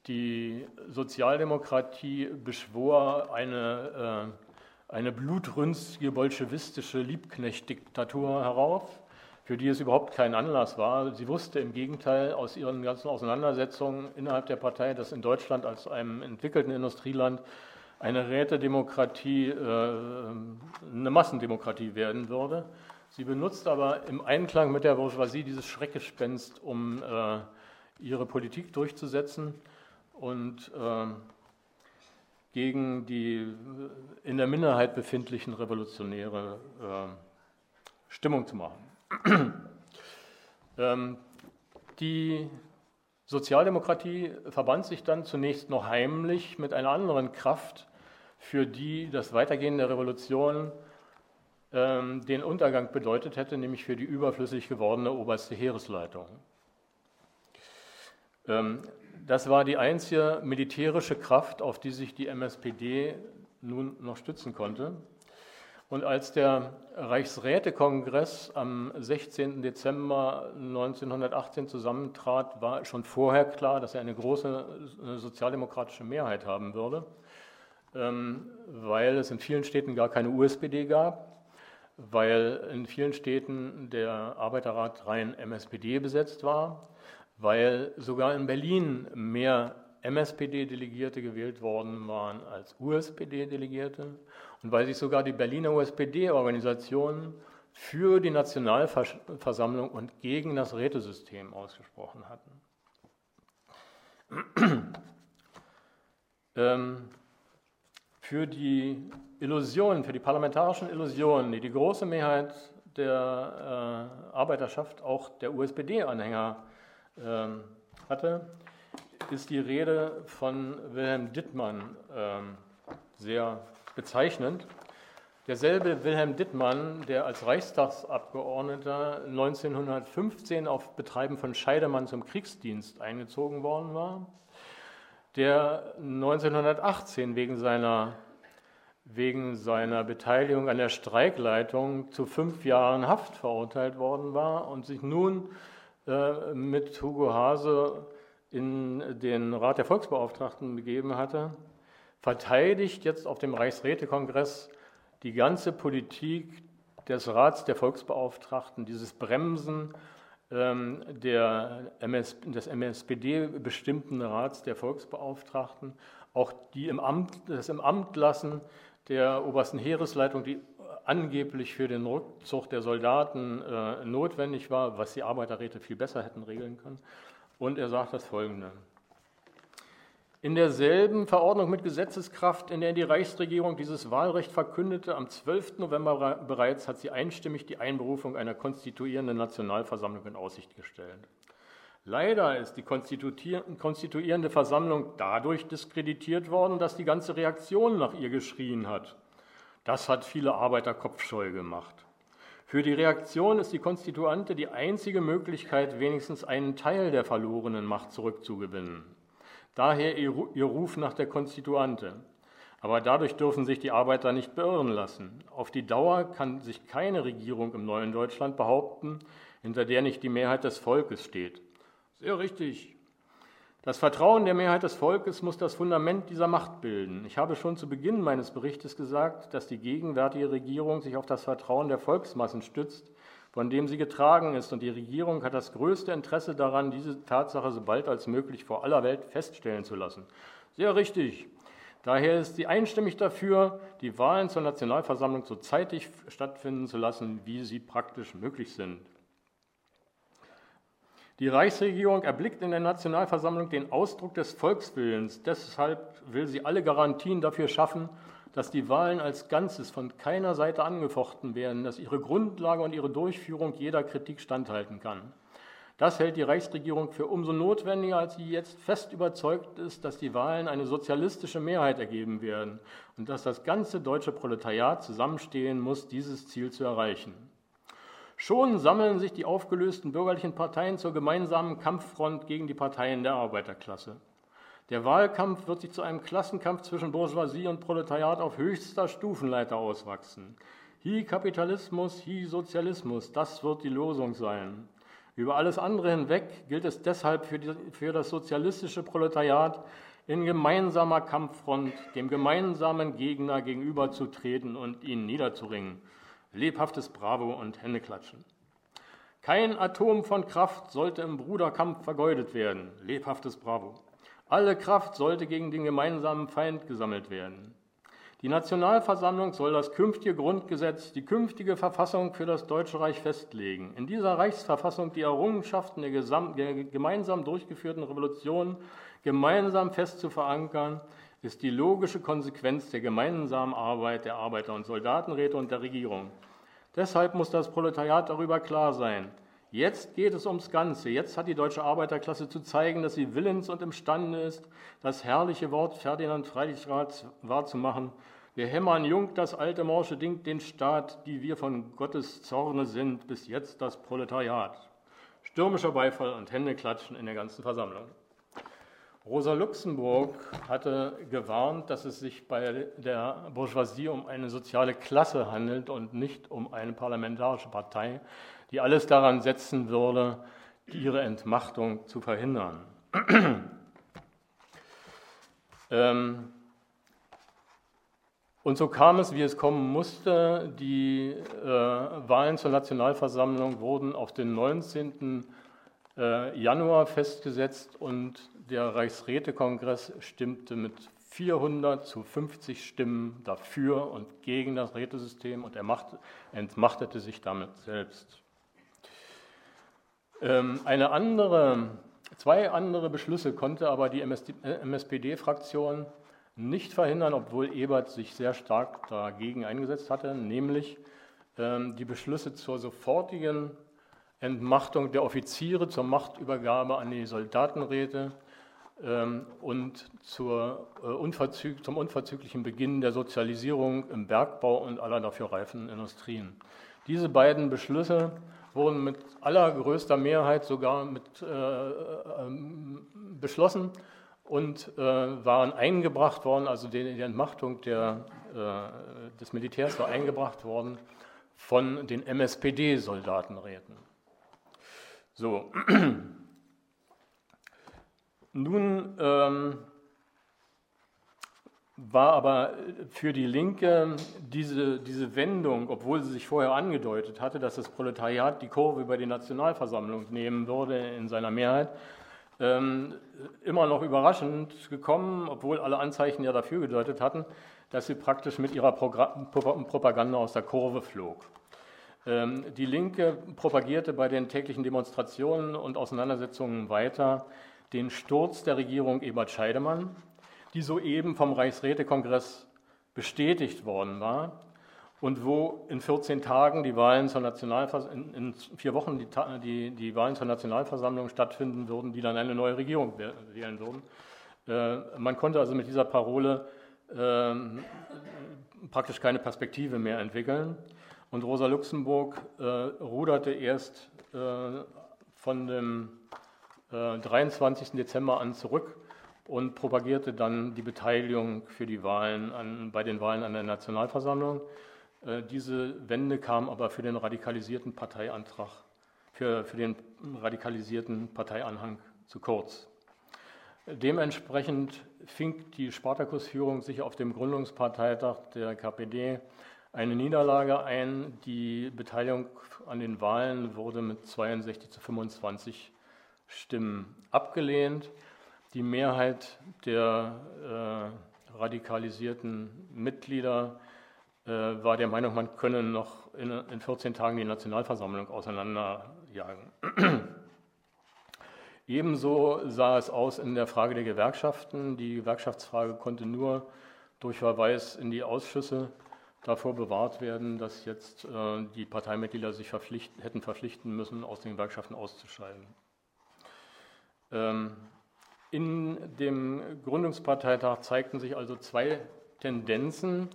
die Sozialdemokratie beschwor eine, äh, eine blutrünstige bolschewistische Liebknecht-Diktatur herauf, für die es überhaupt kein Anlass war. Sie wusste im Gegenteil aus ihren ganzen Auseinandersetzungen innerhalb der Partei, dass in Deutschland als einem entwickelten Industrieland eine Rätedemokratie äh, eine Massendemokratie werden würde. Sie benutzt aber im Einklang mit der Bourgeoisie dieses Schreckgespenst, um äh, ihre Politik durchzusetzen und äh, gegen die in der Minderheit befindlichen Revolutionäre Stimmung zu machen. ähm, die Sozialdemokratie verband sich dann zunächst noch heimlich mit einer anderen Kraft, für die das Weitergehen der Revolution ähm, den Untergang bedeutet hätte, nämlich für die überflüssig gewordene oberste Heeresleitung. Ähm, das war die einzige militärische Kraft, auf die sich die MSPD nun noch stützen konnte. Und als der Reichsrätekongress am 16. Dezember 1918 zusammentrat, war schon vorher klar, dass er eine große sozialdemokratische Mehrheit haben würde, weil es in vielen Städten gar keine USPD gab, weil in vielen Städten der Arbeiterrat rein MSPD besetzt war, weil sogar in Berlin mehr MSPD-Delegierte gewählt worden waren als USPD-Delegierte und weil sich sogar die Berliner USPD-Organisation für die Nationalversammlung und gegen das Rätesystem ausgesprochen hatten. ähm, für die Illusionen, für die parlamentarischen Illusionen, die die große Mehrheit der äh, Arbeiterschaft, auch der USPD-Anhänger, äh, hatte, ist die Rede von Wilhelm Dittmann äh, sehr bezeichnend. Derselbe Wilhelm Dittmann, der als Reichstagsabgeordneter 1915 auf Betreiben von Scheidemann zum Kriegsdienst eingezogen worden war, der 1918 wegen seiner, wegen seiner Beteiligung an der Streikleitung zu fünf Jahren Haft verurteilt worden war und sich nun äh, mit Hugo Hase in den Rat der Volksbeauftragten begeben hatte, verteidigt jetzt auf dem Reichsrätekongress die ganze Politik des Rats der Volksbeauftragten, dieses Bremsen der MS, des MSPD bestimmten Rats der Volksbeauftragten, auch die im Amt, das im Amt lassen der obersten Heeresleitung, die angeblich für den Rückzug der Soldaten äh, notwendig war, was die Arbeiterräte viel besser hätten regeln können. Und er sagt das Folgende. In derselben Verordnung mit Gesetzeskraft, in der die Reichsregierung dieses Wahlrecht verkündete, am 12. November bereits hat sie einstimmig die Einberufung einer konstituierenden Nationalversammlung in Aussicht gestellt. Leider ist die konstituierende Versammlung dadurch diskreditiert worden, dass die ganze Reaktion nach ihr geschrien hat. Das hat viele Arbeiter kopfscheu gemacht. Für die Reaktion ist die Konstituante die einzige Möglichkeit, wenigstens einen Teil der verlorenen Macht zurückzugewinnen. Daher ihr Ruf nach der Konstituante. Aber dadurch dürfen sich die Arbeiter nicht beirren lassen. Auf die Dauer kann sich keine Regierung im neuen Deutschland behaupten, hinter der nicht die Mehrheit des Volkes steht. Sehr richtig. Das Vertrauen der Mehrheit des Volkes muss das Fundament dieser Macht bilden. Ich habe schon zu Beginn meines Berichtes gesagt, dass die gegenwärtige Regierung sich auf das Vertrauen der Volksmassen stützt von dem sie getragen ist. Und die Regierung hat das größte Interesse daran, diese Tatsache so bald als möglich vor aller Welt feststellen zu lassen. Sehr richtig. Daher ist sie einstimmig dafür, die Wahlen zur Nationalversammlung so zeitig stattfinden zu lassen, wie sie praktisch möglich sind. Die Reichsregierung erblickt in der Nationalversammlung den Ausdruck des Volkswillens. Deshalb will sie alle Garantien dafür schaffen, dass die Wahlen als Ganzes von keiner Seite angefochten werden, dass ihre Grundlage und ihre Durchführung jeder Kritik standhalten kann. Das hält die Reichsregierung für umso notwendiger, als sie jetzt fest überzeugt ist, dass die Wahlen eine sozialistische Mehrheit ergeben werden und dass das ganze deutsche Proletariat zusammenstehen muss, dieses Ziel zu erreichen. Schon sammeln sich die aufgelösten bürgerlichen Parteien zur gemeinsamen Kampffront gegen die Parteien der Arbeiterklasse. Der Wahlkampf wird sich zu einem Klassenkampf zwischen Bourgeoisie und Proletariat auf höchster Stufenleiter auswachsen. Hi Kapitalismus, hi Sozialismus, das wird die Losung sein. Über alles andere hinweg gilt es deshalb für, die, für das sozialistische Proletariat in gemeinsamer Kampffront dem gemeinsamen Gegner gegenüberzutreten und ihn niederzuringen. Lebhaftes Bravo und Händeklatschen. Kein Atom von Kraft sollte im Bruderkampf vergeudet werden. Lebhaftes Bravo. Alle Kraft sollte gegen den gemeinsamen Feind gesammelt werden. Die Nationalversammlung soll das künftige Grundgesetz, die künftige Verfassung für das Deutsche Reich festlegen. In dieser Reichsverfassung die Errungenschaften der, der gemeinsam durchgeführten Revolution gemeinsam fest zu verankern, ist die logische Konsequenz der gemeinsamen Arbeit der Arbeiter- und Soldatenräte und der Regierung. Deshalb muss das Proletariat darüber klar sein. Jetzt geht es ums Ganze. Jetzt hat die deutsche Arbeiterklasse zu zeigen, dass sie willens und imstande ist, das herrliche Wort Ferdinand Freilichraths wahrzumachen. Wir hämmern jung das alte morsche Ding, den Staat, die wir von Gottes Zorne sind, bis jetzt das Proletariat. Stürmischer Beifall und Händeklatschen in der ganzen Versammlung. Rosa Luxemburg hatte gewarnt, dass es sich bei der Bourgeoisie um eine soziale Klasse handelt und nicht um eine parlamentarische Partei, die alles daran setzen würde, ihre Entmachtung zu verhindern. ähm, und so kam es, wie es kommen musste. Die äh, Wahlen zur Nationalversammlung wurden auf den 19. Äh, Januar festgesetzt und der Reichsrätekongress stimmte mit 400 zu 50 Stimmen dafür und gegen das Rätesystem und er entmachtete sich damit selbst. Ähm, eine andere, zwei andere Beschlüsse konnte aber die MSPD-Fraktion nicht verhindern, obwohl Ebert sich sehr stark dagegen eingesetzt hatte, nämlich ähm, die Beschlüsse zur sofortigen Entmachtung der Offiziere, zur Machtübergabe an die Soldatenräte ähm, und zur, äh, zum unverzüglichen Beginn der Sozialisierung im Bergbau und aller dafür reifen Industrien. Diese beiden Beschlüsse wurden mit allergrößter Mehrheit sogar mit, äh, äh, beschlossen und äh, waren eingebracht worden, also die, die Entmachtung der, äh, des Militärs war eingebracht worden von den MSPD-Soldatenräten. So. Nun ähm, war aber für die Linke diese, diese Wendung, obwohl sie sich vorher angedeutet hatte, dass das Proletariat die Kurve über die Nationalversammlung nehmen würde in seiner Mehrheit, ähm, immer noch überraschend gekommen, obwohl alle Anzeichen ja dafür gedeutet hatten, dass sie praktisch mit ihrer Propaganda aus der Kurve flog. Ähm, die Linke propagierte bei den täglichen Demonstrationen und Auseinandersetzungen weiter den Sturz der Regierung Ebert Scheidemann, die soeben vom Reichsrätekongress bestätigt worden war und wo in 14 Tagen die Wahlen zur Nationalversammlung, in, vier Wochen die, die, die, Wahlen zur Nationalversammlung stattfinden würden, die dann eine neue Regierung wählen würden. Äh, man konnte also mit dieser Parole äh, praktisch keine Perspektive mehr entwickeln. Und Rosa Luxemburg äh, ruderte erst äh, von dem 23. Äh, Dezember an zurück und propagierte dann die Beteiligung für die Wahlen an, bei den Wahlen an der Nationalversammlung. Äh, diese Wende kam aber für den radikalisierten Parteiantrag, für, für den radikalisierten Parteianhang zu kurz. Dementsprechend fing die Spartakusführung sich auf dem Gründungsparteitag der KPD eine Niederlage ein. Die Beteiligung an den Wahlen wurde mit 62 zu 25 Stimmen abgelehnt. Die Mehrheit der äh, radikalisierten Mitglieder äh, war der Meinung, man könne noch in, in 14 Tagen die Nationalversammlung auseinanderjagen. Ebenso sah es aus in der Frage der Gewerkschaften. Die Gewerkschaftsfrage konnte nur durch Verweis in die Ausschüsse davor bewahrt werden, dass jetzt äh, die Parteimitglieder sich verpflichten, hätten verpflichten müssen, aus den Gewerkschaften auszuscheiden. Ähm, in dem Gründungsparteitag zeigten sich also zwei Tendenzen.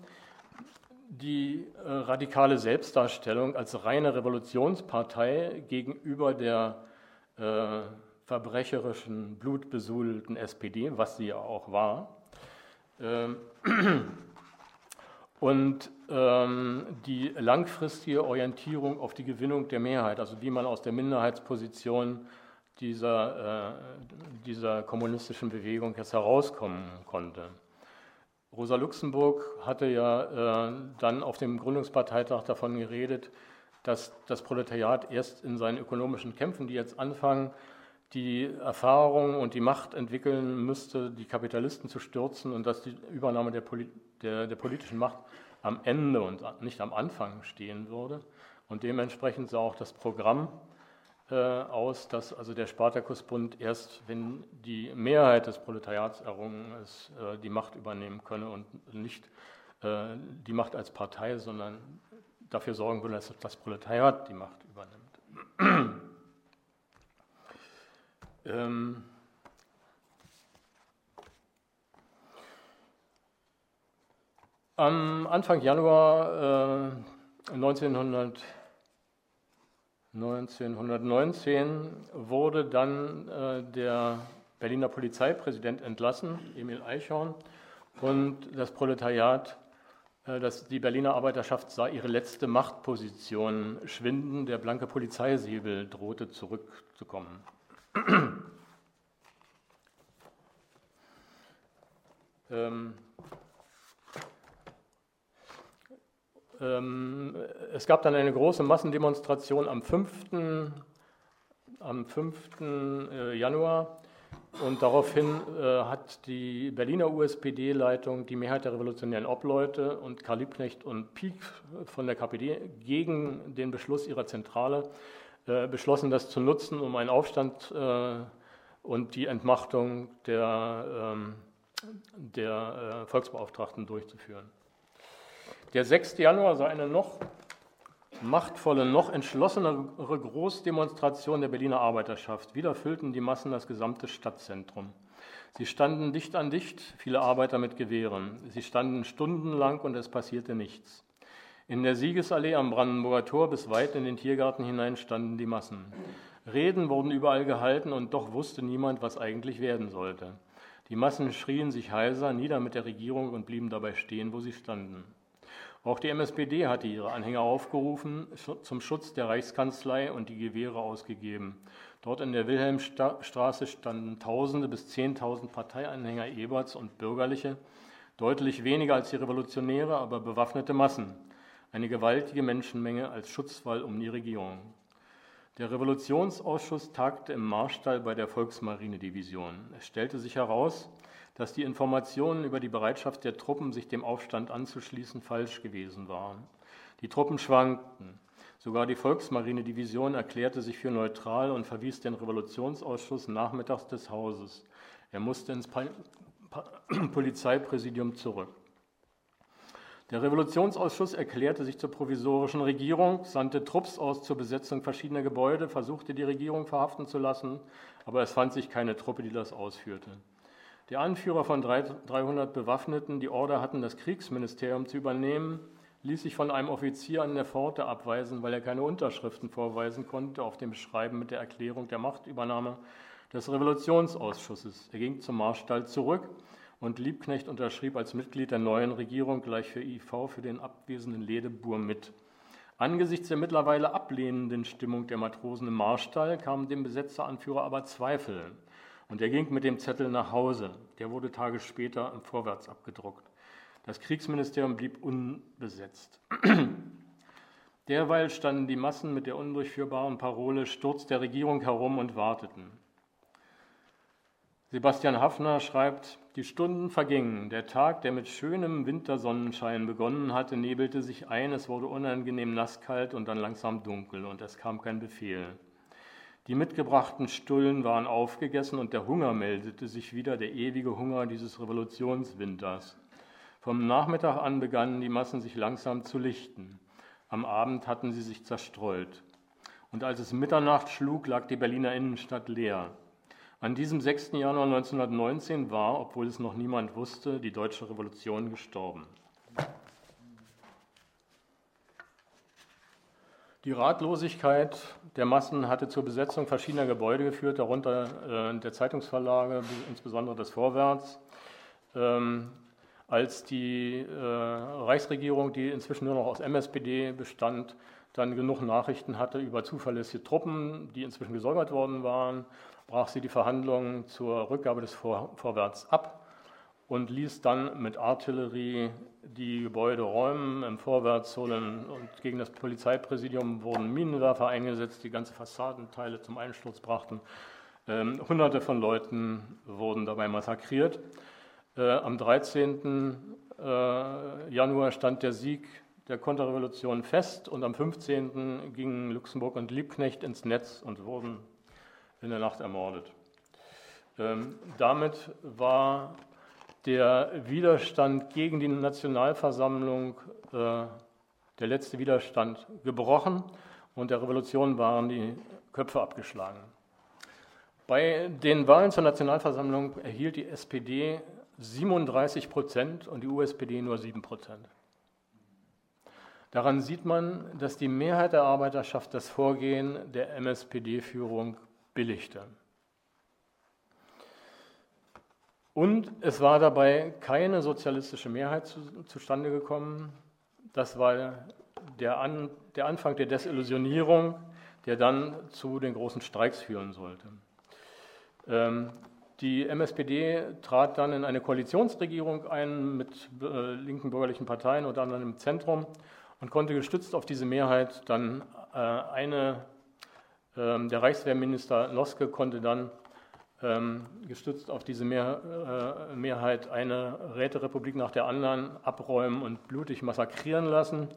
Die äh, radikale Selbstdarstellung als reine Revolutionspartei gegenüber der äh, verbrecherischen, blutbesudelten SPD, was sie ja auch war. Ähm, und ähm, die langfristige Orientierung auf die Gewinnung der Mehrheit, also wie man aus der Minderheitsposition äh, dieser kommunistischen Bewegung jetzt herauskommen konnte. Rosa Luxemburg hatte ja äh, dann auf dem Gründungsparteitag davon geredet, dass das Proletariat erst in seinen ökonomischen Kämpfen, die jetzt anfangen, die Erfahrung und die Macht entwickeln müsste, die Kapitalisten zu stürzen und dass die Übernahme der, Poli der, der politischen Macht am Ende und nicht am Anfang stehen würde. Und dementsprechend sah auch das Programm äh, aus, dass also der Spartakusbund erst, wenn die Mehrheit des Proletariats errungen ist, äh, die Macht übernehmen könne und nicht äh, die Macht als Partei, sondern dafür sorgen würde, dass das Proletariat die Macht übernimmt. ähm Am Anfang Januar äh, 1900, 1919 wurde dann äh, der Berliner Polizeipräsident entlassen, Emil Eichhorn, und das Proletariat, äh, das, die Berliner Arbeiterschaft sah ihre letzte Machtposition schwinden, der blanke Polizeisäbel drohte zurückzukommen. ähm, ähm, es gab dann eine große Massendemonstration am 5. Am 5. Äh, Januar und daraufhin äh, hat die Berliner USPD-Leitung die Mehrheit der revolutionären Obleute und Karl Liebknecht und Pieck von der KPD gegen den Beschluss ihrer Zentrale äh, beschlossen, das zu nutzen, um einen Aufstand und die Entmachtung der, ähm, der Volksbeauftragten durchzuführen. Der 6. Januar sah eine noch machtvolle, noch entschlossenere Großdemonstration der Berliner Arbeiterschaft. Wieder füllten die Massen das gesamte Stadtzentrum. Sie standen dicht an dicht, viele Arbeiter mit Gewehren. Sie standen stundenlang und es passierte nichts. In der Siegesallee am Brandenburger Tor bis weit in den Tiergarten hinein standen die Massen. Reden wurden überall gehalten und doch wusste niemand, was eigentlich werden sollte. Die Massen schrien sich heiser nieder mit der Regierung und blieben dabei stehen, wo sie standen. Auch die MSPD hatte ihre Anhänger aufgerufen, zum Schutz der Reichskanzlei und die Gewehre ausgegeben. Dort in der Wilhelmstraße standen Tausende bis Zehntausend Parteianhänger Eberts und Bürgerliche, deutlich weniger als die Revolutionäre, aber bewaffnete Massen. Eine gewaltige Menschenmenge als Schutzwall um die Regierung. Der Revolutionsausschuss tagte im Marstall bei der Volksmarinedivision. Es stellte sich heraus, dass die Informationen über die Bereitschaft der Truppen, sich dem Aufstand anzuschließen, falsch gewesen waren. Die Truppen schwankten. Sogar die Volksmarinedivision erklärte sich für neutral und verwies den Revolutionsausschuss nachmittags des Hauses. Er musste ins Polizeipräsidium zurück. Der Revolutionsausschuss erklärte sich zur provisorischen Regierung, sandte Trupps aus zur Besetzung verschiedener Gebäude, versuchte die Regierung verhaften zu lassen, aber es fand sich keine Truppe, die das ausführte. Der Anführer von 300 Bewaffneten, die Order hatten, das Kriegsministerium zu übernehmen, ließ sich von einem Offizier an der Pforte abweisen, weil er keine Unterschriften vorweisen konnte auf dem Schreiben mit der Erklärung der Machtübernahme des Revolutionsausschusses. Er ging zum Marstall zurück und Liebknecht unterschrieb als Mitglied der neuen Regierung gleich für IV für den abwesenden Ledebur mit. Angesichts der mittlerweile ablehnenden Stimmung der Matrosen im Marstall kamen dem Besetzeranführer aber Zweifel. Und er ging mit dem Zettel nach Hause. Der wurde Tage später im Vorwärts abgedruckt. Das Kriegsministerium blieb unbesetzt. Derweil standen die Massen mit der undurchführbaren Parole Sturz der Regierung herum und warteten. Sebastian Hafner schreibt, die Stunden vergingen. Der Tag, der mit schönem Wintersonnenschein begonnen hatte, nebelte sich ein, es wurde unangenehm nasskalt und dann langsam dunkel und es kam kein Befehl. Die mitgebrachten Stullen waren aufgegessen und der Hunger meldete sich wieder, der ewige Hunger dieses Revolutionswinters. Vom Nachmittag an begannen die Massen sich langsam zu lichten. Am Abend hatten sie sich zerstreut. Und als es Mitternacht schlug, lag die Berliner Innenstadt leer. An diesem 6. Januar 1919 war, obwohl es noch niemand wusste, die deutsche Revolution gestorben. Die Ratlosigkeit der Massen hatte zur Besetzung verschiedener Gebäude geführt, darunter äh, der Zeitungsverlage, insbesondere des Vorwärts. Ähm, als die äh, Reichsregierung, die inzwischen nur noch aus MSPD bestand, dann genug Nachrichten hatte über zuverlässige Truppen, die inzwischen gesäubert worden waren, brach sie die Verhandlungen zur Rückgabe des Vor Vorwärts ab und ließ dann mit Artillerie die Gebäude räumen, im Vorwärts holen und gegen das Polizeipräsidium wurden Minenwerfer eingesetzt, die ganze Fassadenteile zum Einsturz brachten. Ähm, hunderte von Leuten wurden dabei massakriert. Äh, am 13. Äh, Januar stand der Sieg der Konterrevolution fest und am 15. gingen Luxemburg und Liebknecht ins Netz und wurden in der Nacht ermordet. Ähm, damit war der Widerstand gegen die Nationalversammlung, äh, der letzte Widerstand, gebrochen und der Revolution waren die Köpfe abgeschlagen. Bei den Wahlen zur Nationalversammlung erhielt die SPD 37 Prozent und die USPD nur 7 Prozent. Daran sieht man, dass die Mehrheit der Arbeiterschaft das Vorgehen der MSPD-Führung billigte. Und es war dabei keine sozialistische Mehrheit zu, zustande gekommen. Das war der, An, der Anfang der Desillusionierung, der dann zu den großen Streiks führen sollte. Ähm, die MSPD trat dann in eine Koalitionsregierung ein mit äh, linken bürgerlichen Parteien, unter anderem im Zentrum, und konnte gestützt auf diese Mehrheit dann äh, eine, äh, der Reichswehrminister Noske konnte dann gestützt auf diese Mehr, äh, Mehrheit eine Räterepublik nach der anderen abräumen und blutig massakrieren lassen.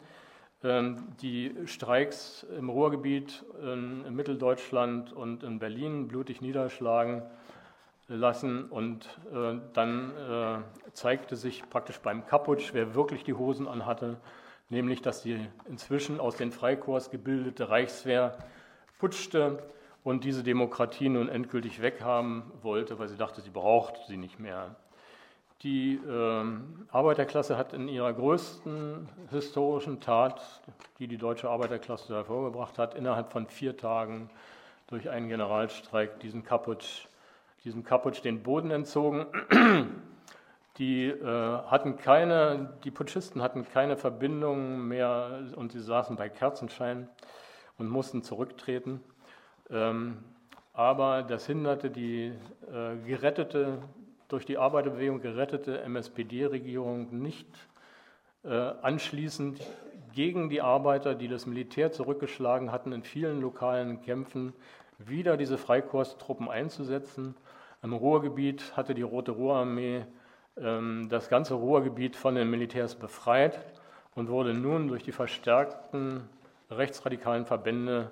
Ähm, die Streiks im Ruhrgebiet, in Mitteldeutschland und in Berlin blutig niederschlagen lassen und äh, dann äh, zeigte sich praktisch beim Kaputsch, wer wirklich die Hosen anhatte, nämlich dass die inzwischen aus den Freikorps gebildete Reichswehr putschte und diese Demokratie nun endgültig weghaben wollte, weil sie dachte, sie braucht sie nicht mehr. Die äh, Arbeiterklasse hat in ihrer größten historischen Tat, die die deutsche Arbeiterklasse hervorgebracht hat, innerhalb von vier Tagen durch einen Generalstreik diesen Kaputsch, diesem Kaputsch den Boden entzogen. Die äh, hatten keine, die Putschisten hatten keine Verbindungen mehr und sie saßen bei Kerzenschein und mussten zurücktreten. Ähm, aber das hinderte die äh, gerettete, durch die Arbeiterbewegung gerettete MSPD-Regierung nicht äh, anschließend gegen die Arbeiter, die das Militär zurückgeschlagen hatten, in vielen lokalen Kämpfen wieder diese Freikorpstruppen einzusetzen. Im Ruhrgebiet hatte die Rote Ruhrarmee ähm, das ganze Ruhrgebiet von den Militärs befreit und wurde nun durch die verstärkten rechtsradikalen Verbände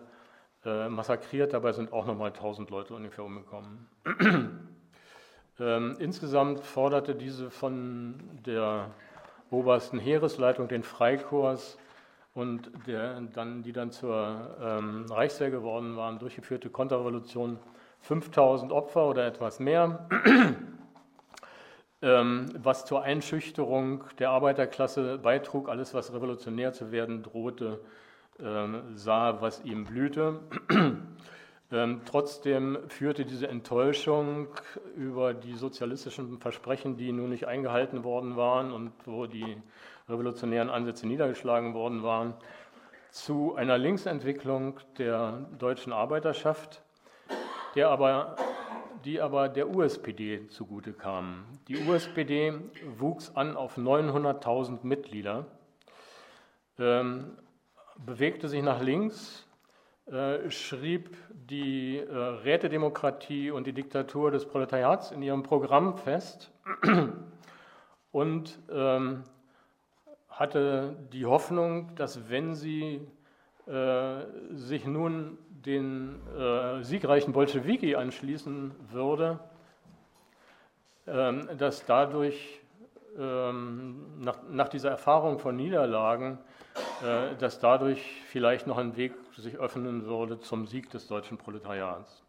äh, massakriert. Dabei sind auch nochmal 1000 Leute ungefähr umgekommen. Ähm, insgesamt forderte diese von der obersten Heeresleitung den Freikorps und der, dann, die dann zur ähm, Reichswehr geworden waren, durchgeführte Konterrevolution 5000 Opfer oder etwas mehr. Ähm, was zur Einschüchterung der Arbeiterklasse beitrug, alles, was revolutionär zu werden drohte, sah, was ihm blühte. Ähm, trotzdem führte diese Enttäuschung über die sozialistischen Versprechen, die nun nicht eingehalten worden waren und wo die revolutionären Ansätze niedergeschlagen worden waren, zu einer Linksentwicklung der deutschen Arbeiterschaft, der aber die aber der USPD zugute kamen. Die USPD wuchs an auf 900.000 Mitglieder, ähm, bewegte sich nach links, äh, schrieb die äh, Rätedemokratie und die Diktatur des Proletariats in ihrem Programm fest und ähm, hatte die Hoffnung, dass wenn sie äh, sich nun den siegreichen Bolschewiki anschließen würde, ähm, dass dadurch nach, nach, dieser Erfahrung von Niederlagen, äh, dass dadurch vielleicht noch ein Weg sich öffnen würde zum Sieg des deutschen Proletariats.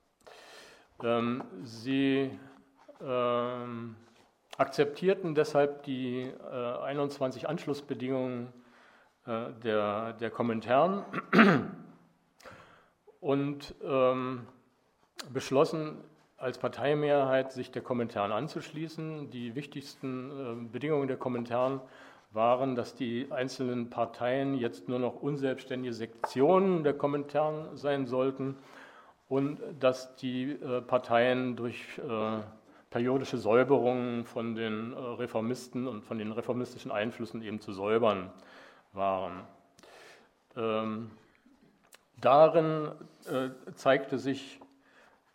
Ähm, sie ähm, akzeptierten deshalb die äh, 21 Anschlussbedingungen äh, der, der Kommentaren und ähm, beschlossen als Parteimehrheit, sich der Kommentaren anzuschließen. Die wichtigsten äh, Bedingungen der Kommentaren waren, dass die einzelnen Parteien jetzt nur noch unselbstständige Sektionen der Kommentaren sein sollten und dass die äh, Parteien durch äh, periodische Säuberungen von den Reformisten und von den reformistischen Einflüssen eben zu säubern waren. Ähm, Darin zeigte sich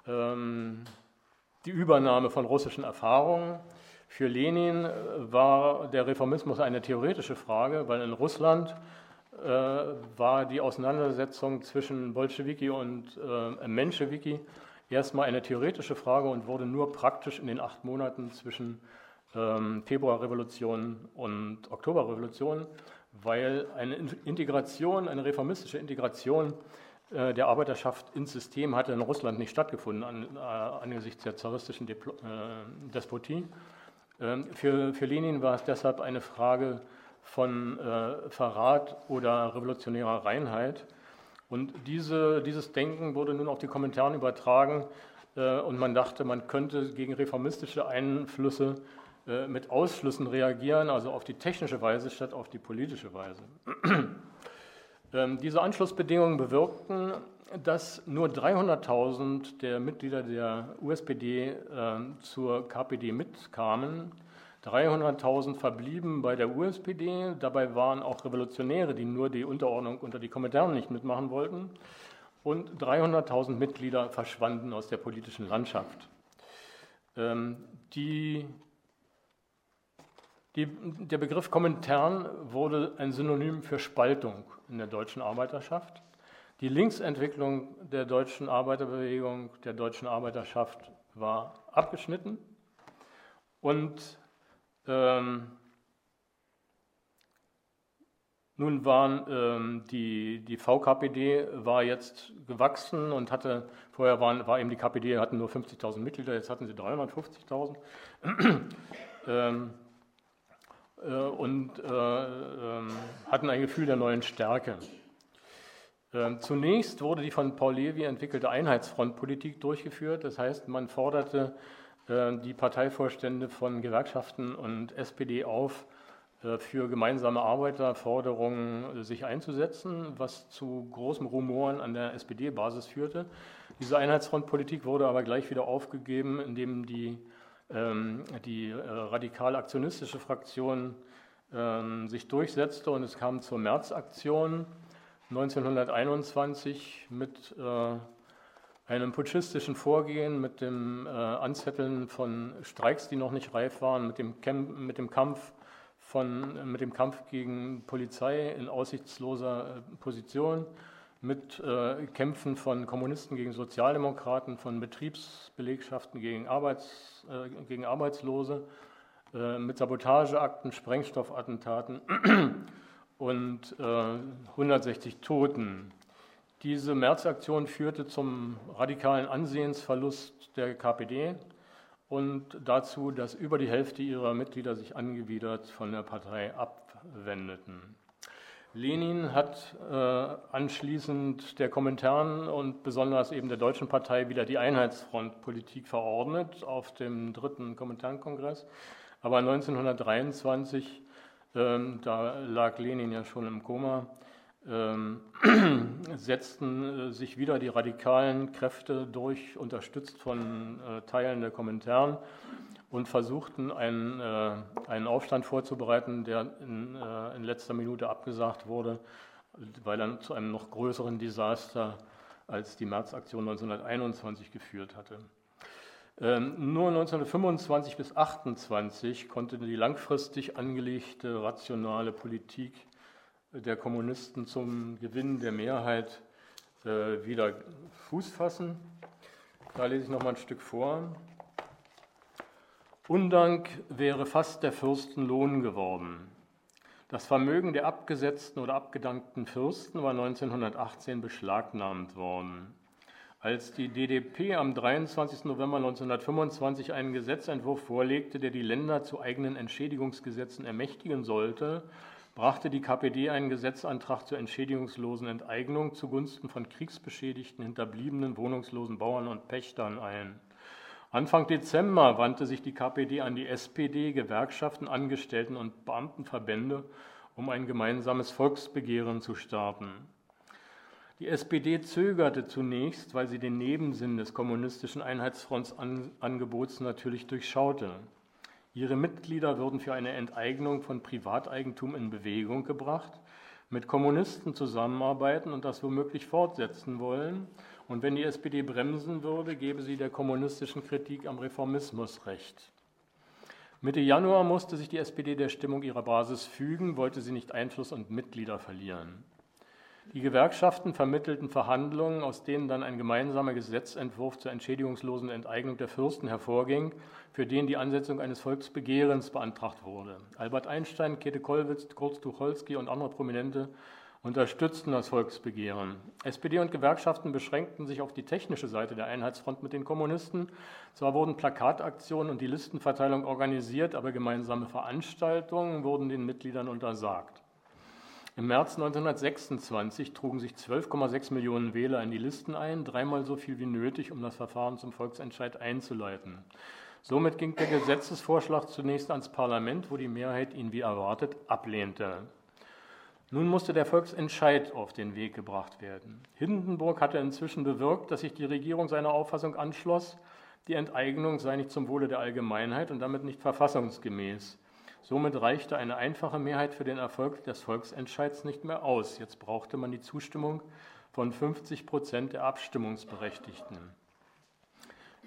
die Übernahme von russischen Erfahrungen. Für Lenin äh, war der Reformismus eine theoretische Frage, weil in Russland äh, war die Auseinandersetzung zwischen Bolschewiki und äh, Menschewiki erstmal eine theoretische Frage und wurde nur praktisch in den acht Monaten zwischen ähm, Februarrevolution und Oktoberrevolution weil eine Integration, eine reformistische Integration der Arbeiterschaft ins System hatte in Russland nicht stattgefunden an, äh, angesichts der zaristischen Depl äh, Despotie. Ähm, für, für Lenin war es deshalb eine Frage von äh, Verrat oder revolutionärer Reinheit. Und diese, dieses Denken wurde nun auf die Kommentare übertragen äh, und man dachte, man könnte gegen reformistische Einflüsse äh, mit Ausschlüssen reagieren, also auf die technische Weise statt auf die politische Weise. Ähm, diese Anschlussbedingungen bewirkten, dass nur 300.000 der Mitglieder der USPD äh, zur KPD mitkamen. 300.000 verblieben bei der USPD. Dabei waren auch Revolutionäre, die nur die Unterordnung unter die Kommentaren nicht mitmachen wollten. Und 300.000 Mitglieder verschwanden aus der politischen Landschaft. Ähm, die, die, der Begriff Kommentern wurde ein Synonym für Spaltung in der deutschen Arbeiterschaft. Die Linksentwicklung der deutschen Arbeiterbewegung, der deutschen Arbeiterschaft war abgeschnitten und ähm, nun waren ähm, die, die VKPD war jetzt gewachsen und hatte, vorher waren, war eben die KPD, hatten nur 50.000 Mitglieder, jetzt hatten sie 350.000. ähm, äh, und äh, äh, hatten ein Gefühl der neuen Stärke. Ähm, zunächst wurde die von Paul Levy entwickelte Einheitsfrontpolitik durchgeführt. Das heißt, man forderte äh, die Parteivorstände von Gewerkschaften und SPD auf, äh, für gemeinsame Arbeiterforderungen äh, sich einzusetzen, was zu großen Rumoren an der SPD-Basis führte. Diese Einheitsfrontpolitik wurde aber gleich wieder aufgegeben, indem die, ähm, die radikal-aktionistische Fraktion ähm, sich durchsetzte und es kam zur Märzaktion 1921 mit äh, einem putschistischen Vorgehen, mit dem äh, Anzetteln von Streiks, die noch nicht reif waren, mit dem, Camp, mit dem, Kampf, von, mit dem Kampf gegen Polizei in aussichtsloser äh, Position, mit äh, Kämpfen von Kommunisten gegen Sozialdemokraten, von Betriebsbelegschaften gegen, Arbeits, äh, gegen Arbeitslose, äh, mit Sabotageakten, Sprengstoffattentaten und 160 äh, Toten. Diese Märzaktion führte zum radikalen Ansehensverlust der KPD und dazu, dass über die Hälfte ihrer Mitglieder sich angewidert von der Partei abwendeten. Lenin hat äh, anschließend der Kommentaren und besonders eben der Deutschen Partei wieder die Einheitsfrontpolitik verordnet auf dem dritten Kommentarenkongress. Aber 1923 ähm, da lag Lenin ja schon im Koma, ähm, setzten äh, sich wieder die radikalen Kräfte durch, unterstützt von äh, Teilen der Kommentaren und versuchten einen, äh, einen Aufstand vorzubereiten, der in, in letzter Minute abgesagt wurde, weil er zu einem noch größeren Desaster als die Märzaktion 1921 geführt hatte. Ähm, nur 1925 bis 1928 konnte die langfristig angelegte rationale Politik der Kommunisten zum Gewinn der Mehrheit äh, wieder Fuß fassen. Da lese ich noch mal ein Stück vor. Undank wäre fast der Fürsten Lohn geworden. Das Vermögen der abgesetzten oder abgedankten Fürsten war 1918 beschlagnahmt worden. Als die DDP am 23. November 1925 einen Gesetzentwurf vorlegte, der die Länder zu eigenen Entschädigungsgesetzen ermächtigen sollte, brachte die KPD einen Gesetzantrag zur entschädigungslosen Enteignung zugunsten von kriegsbeschädigten, hinterbliebenen, wohnungslosen Bauern und Pächtern ein. Anfang Dezember wandte sich die KPD an die SPD, Gewerkschaften, Angestellten und Beamtenverbände, um ein gemeinsames Volksbegehren zu starten. Die SPD zögerte zunächst, weil sie den Nebensinn des kommunistischen Einheitsfrontsangebots natürlich durchschaute. Ihre Mitglieder würden für eine Enteignung von Privateigentum in Bewegung gebracht, mit Kommunisten zusammenarbeiten und das womöglich fortsetzen wollen. Und wenn die SPD bremsen würde, gebe sie der kommunistischen Kritik am Reformismus recht. Mitte Januar musste sich die SPD der Stimmung ihrer Basis fügen, wollte sie nicht Einfluss und Mitglieder verlieren. Die Gewerkschaften vermittelten Verhandlungen, aus denen dann ein gemeinsamer Gesetzentwurf zur entschädigungslosen Enteignung der Fürsten hervorging, für den die Ansetzung eines Volksbegehrens beantragt wurde. Albert Einstein, Käthe Kollwitz, Kurt Tucholsky und andere Prominente unterstützten das Volksbegehren. SPD und Gewerkschaften beschränkten sich auf die technische Seite der Einheitsfront mit den Kommunisten. Zwar wurden Plakataktionen und die Listenverteilung organisiert, aber gemeinsame Veranstaltungen wurden den Mitgliedern untersagt. Im März 1926 trugen sich 12,6 Millionen Wähler in die Listen ein, dreimal so viel wie nötig, um das Verfahren zum Volksentscheid einzuleiten. Somit ging der Gesetzesvorschlag zunächst ans Parlament, wo die Mehrheit ihn wie erwartet ablehnte. Nun musste der Volksentscheid auf den Weg gebracht werden. Hindenburg hatte inzwischen bewirkt, dass sich die Regierung seiner Auffassung anschloss, die Enteignung sei nicht zum Wohle der Allgemeinheit und damit nicht verfassungsgemäß. Somit reichte eine einfache Mehrheit für den Erfolg des Volksentscheids nicht mehr aus. Jetzt brauchte man die Zustimmung von 50 Prozent der Abstimmungsberechtigten.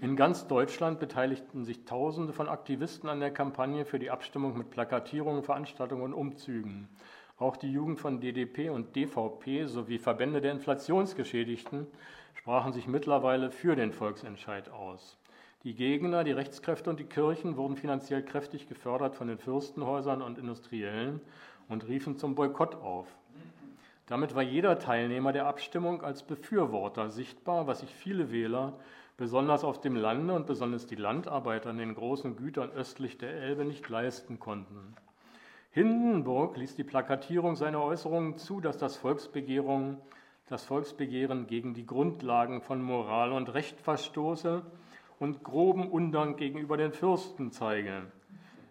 In ganz Deutschland beteiligten sich Tausende von Aktivisten an der Kampagne für die Abstimmung mit Plakatierungen, Veranstaltungen und Umzügen. Auch die Jugend von DDP und DVP sowie Verbände der Inflationsgeschädigten sprachen sich mittlerweile für den Volksentscheid aus. Die Gegner, die Rechtskräfte und die Kirchen wurden finanziell kräftig gefördert von den Fürstenhäusern und Industriellen und riefen zum Boykott auf. Damit war jeder Teilnehmer der Abstimmung als Befürworter sichtbar, was sich viele Wähler, besonders auf dem Lande und besonders die Landarbeiter in den großen Gütern östlich der Elbe, nicht leisten konnten. Hindenburg ließ die Plakatierung seiner Äußerungen zu, dass das Volksbegehren, das Volksbegehren gegen die Grundlagen von Moral und Recht verstoße und groben Undank gegenüber den Fürsten zeige.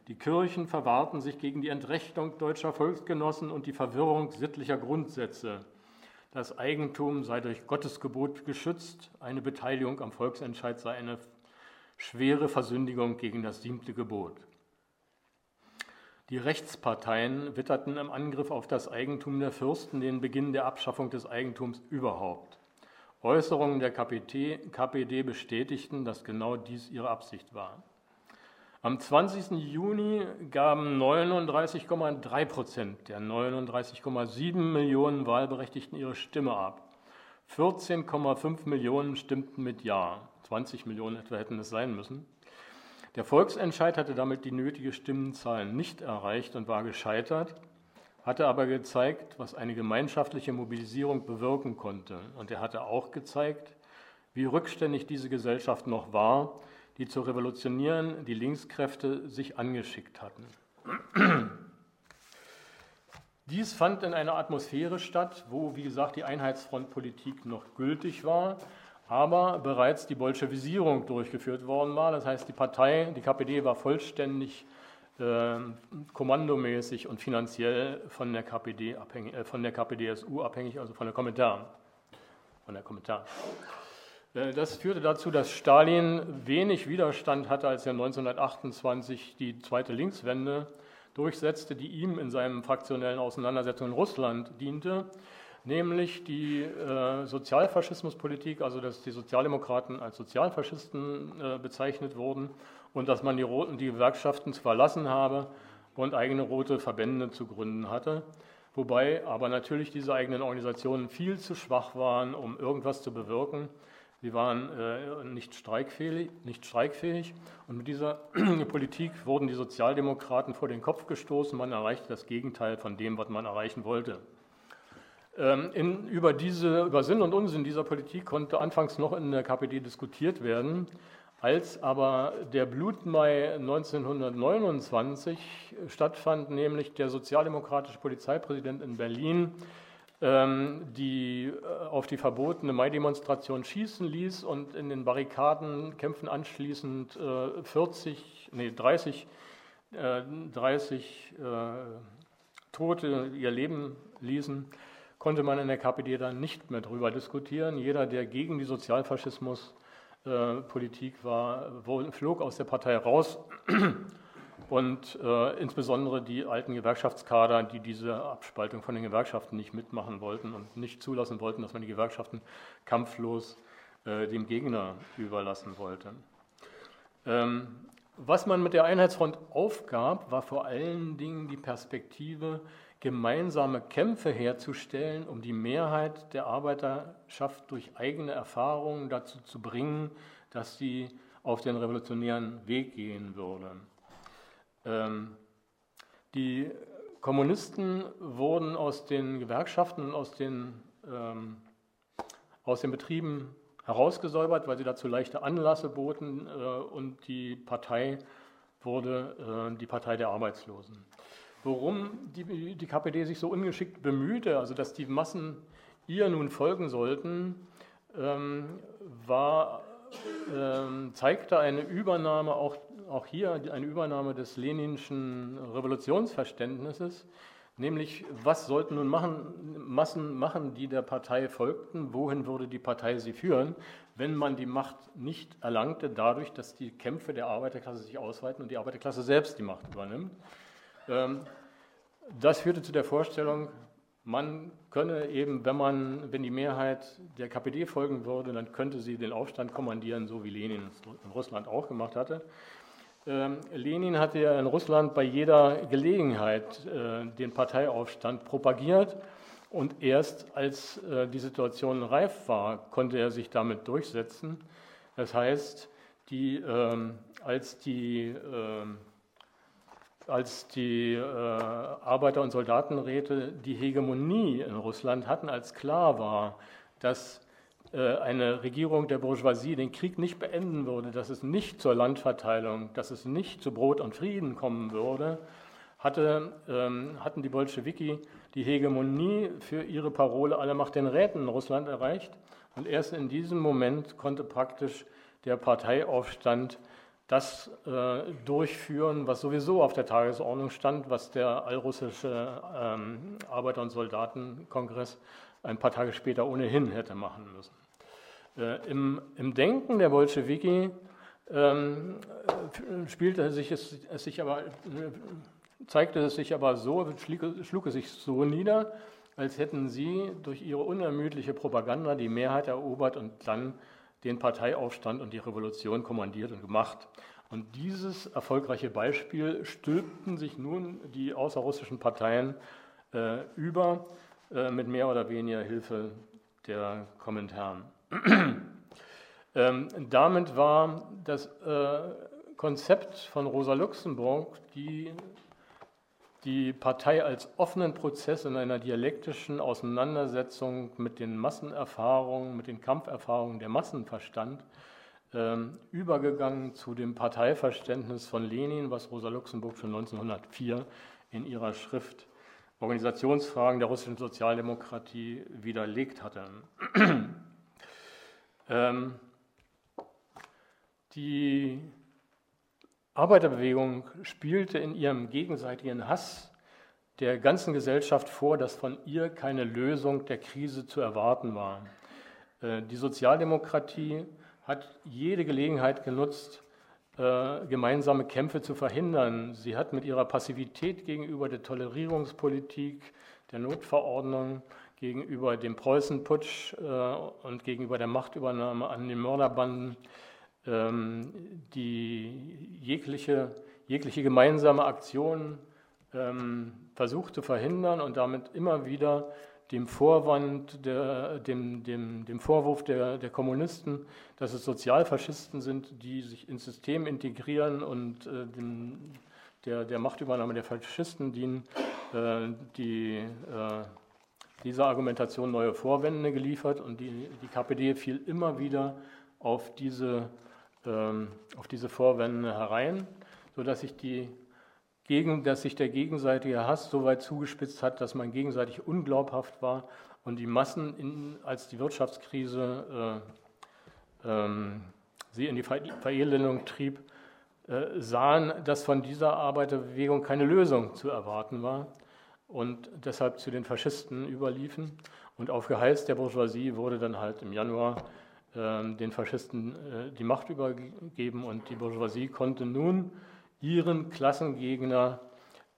Die Kirchen verwahrten sich gegen die Entrechtung deutscher Volksgenossen und die Verwirrung sittlicher Grundsätze. Das Eigentum sei durch Gottesgebot geschützt, eine Beteiligung am Volksentscheid sei eine schwere Versündigung gegen das siebte Gebot. Die Rechtsparteien witterten im Angriff auf das Eigentum der Fürsten den Beginn der Abschaffung des Eigentums überhaupt. Äußerungen der KPD, bestätigten, dass genau dies ihre Absicht war. Am 20. Juni gaben 39,3 Prozent der 39,7 Millionen Wahlberechtigten ihre Stimme ab. 14,5 Millionen stimmten mit Ja. 20 Millionen etwa hätten es sein müssen. Der Volksentscheid hatte damit die nötige Stimmenzahl nicht erreicht und war gescheitert, hatte aber gezeigt, was eine gemeinschaftliche Mobilisierung bewirken konnte. Und er hatte auch gezeigt, wie rückständig diese Gesellschaft noch war, die zu revolutionieren die Linkskräfte sich angeschickt hatten. Dies fand in einer Atmosphäre statt, wo, wie gesagt, die Einheitsfrontpolitik noch gültig war, aber bereits die Bolschewisierung durchgeführt worden war. Das heißt, die Partei, die KPD war vollständig äh, kommandomäßig und finanziell von der KPD abhängig, äh, von der KPDSU abhängig, also von der Kommentar. Von der Kommentar. Äh, das führte dazu, dass Stalin wenig Widerstand hatte, als er 1928 die zweite Linkswende durchsetzte, die ihm in seinen fraktionellen Auseinandersetzungen in Russland diente nämlich die äh, Sozialfaschismuspolitik, also dass die Sozialdemokraten als Sozialfaschisten äh, bezeichnet wurden und dass man die, Roten, die Gewerkschaften verlassen habe und eigene rote Verbände zu gründen hatte. Wobei aber natürlich diese eigenen Organisationen viel zu schwach waren, um irgendwas zu bewirken. Sie waren äh, nicht, streikfähig, nicht streikfähig und mit dieser Politik wurden die Sozialdemokraten vor den Kopf gestoßen. Man erreichte das Gegenteil von dem, was man erreichen wollte. Ähm, in, über, diese, über Sinn und Unsinn dieser Politik konnte anfangs noch in der KPD diskutiert werden. Als aber der Blutmai 1929 stattfand, nämlich der sozialdemokratische Polizeipräsident in Berlin ähm, die äh, auf die verbotene Mai-Demonstration schießen ließ und in den Barrikadenkämpfen anschließend 40, äh, nee, 30, 30 äh, Tote ihr Leben ließen, konnte man in der KPD dann nicht mehr darüber diskutieren. Jeder, der gegen die Sozialfaschismuspolitik äh, war, flog aus der Partei raus. Und äh, insbesondere die alten Gewerkschaftskader, die diese Abspaltung von den Gewerkschaften nicht mitmachen wollten und nicht zulassen wollten, dass man die Gewerkschaften kampflos äh, dem Gegner überlassen wollte. Ähm, was man mit der Einheitsfront aufgab, war vor allen Dingen die Perspektive, gemeinsame Kämpfe herzustellen, um die Mehrheit der Arbeiterschaft durch eigene Erfahrungen dazu zu bringen, dass sie auf den revolutionären Weg gehen würde. Ähm, die Kommunisten wurden aus den Gewerkschaften und aus den, ähm, aus den Betrieben herausgesäubert, weil sie dazu leichte Anlasse boten äh, und die Partei wurde äh, die Partei der Arbeitslosen. Worum die, die KPD sich so ungeschickt bemühte, also dass die Massen ihr nun folgen sollten, ähm, war, ähm, zeigte eine Übernahme, auch, auch hier eine Übernahme des leninschen Revolutionsverständnisses, nämlich was sollten nun machen, Massen machen, die der Partei folgten, wohin würde die Partei sie führen, wenn man die Macht nicht erlangte, dadurch, dass die Kämpfe der Arbeiterklasse sich ausweiten und die Arbeiterklasse selbst die Macht übernimmt. Ähm, das führte zu der Vorstellung, man könne eben, wenn man, wenn die Mehrheit der KPD folgen würde, dann könnte sie den Aufstand kommandieren, so wie Lenin es in Russland auch gemacht hatte. Ähm, Lenin hatte ja in Russland bei jeder Gelegenheit äh, den Parteiaufstand propagiert und erst als äh, die Situation reif war, konnte er sich damit durchsetzen. Das heißt, die, ähm, als die ähm, als die äh, Arbeiter- und Soldatenräte die Hegemonie in Russland hatten, als klar war, dass äh, eine Regierung der Bourgeoisie den Krieg nicht beenden würde, dass es nicht zur Landverteilung, dass es nicht zu Brot und Frieden kommen würde, hatte, ähm, hatten die Bolschewiki die Hegemonie für ihre Parole Alle Macht den Räten in Russland erreicht. Und erst in diesem Moment konnte praktisch der Parteiaufstand das äh, durchführen, was sowieso auf der Tagesordnung stand, was der allrussische ähm, Arbeiter- und Soldatenkongress ein paar Tage später ohnehin hätte machen müssen. Äh, im, im, Denken der Bolschewiki ähm, spielte sich es, es sich aber, zeigte es sich aber so, schlug, schlug es sich so nieder, als hätten sie durch ihre unermüdliche Propaganda die Mehrheit erobert und dann den Parteiaufstand und die Revolution kommandiert und gemacht. Und dieses erfolgreiche Beispiel stülpten sich nun die außerrussischen Parteien äh, über äh, mit mehr oder weniger Hilfe der Kommentaren. ähm, damit war das äh, Konzept von Rosa Luxemburg, die die Partei als offenen Prozess in einer dialektischen Auseinandersetzung mit den Massenerfahrungen, mit den Kampferfahrungen der Massen verstand, ähm, übergegangen zu dem Parteiverständnis von Lenin, was Rosa Luxemburg schon 1904 in ihrer Schrift Organisationsfragen der russischen Sozialdemokratie widerlegt hatte. ähm, die Arbeiterbewegung spielte in ihrem gegenseitigen Hass der ganzen Gesellschaft vor, dass von ihr keine Lösung der Krise zu erwarten war. Äh, die Sozialdemokratie hat jede Gelegenheit genutzt, äh, gemeinsame Kämpfe zu verhindern. Sie hat mit ihrer Passivität gegenüber der Tolerierungspolitik, der Notverordnung, gegenüber dem Preußenputsch äh, und gegenüber der Machtübernahme an den Mörderbanden die jegliche, jegliche gemeinsame Aktion ähm, versucht zu verhindern und damit immer wieder dem Vorwand, der, dem, dem, dem Vorwurf der, der Kommunisten, dass es Sozialfaschisten sind, die sich ins System integrieren und äh, dem, der, der Machtübernahme der Faschisten dienen, äh, die, äh, dieser Argumentation neue Vorwände geliefert und die, die KPD fiel immer wieder auf diese ähm, auf diese Vorwände herein, sodass sich, die, dass sich der gegenseitige Hass so weit zugespitzt hat, dass man gegenseitig unglaubhaft war und die Massen, in, als die Wirtschaftskrise äh, ähm, sie in die Verelendung trieb, äh, sahen, dass von dieser Arbeiterbewegung keine Lösung zu erwarten war und deshalb zu den Faschisten überliefen. Und auf Geheiß der Bourgeoisie wurde dann halt im Januar ähm, den Faschisten äh, die Macht übergeben und die Bourgeoisie konnte nun ihren Klassengegner,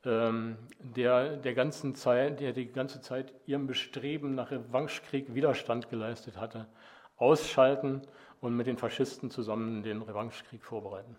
ähm, der, der, ganzen Zeit, der die ganze Zeit ihrem Bestreben nach Revanchekrieg Widerstand geleistet hatte, ausschalten und mit den Faschisten zusammen den Revanchekrieg vorbereiten.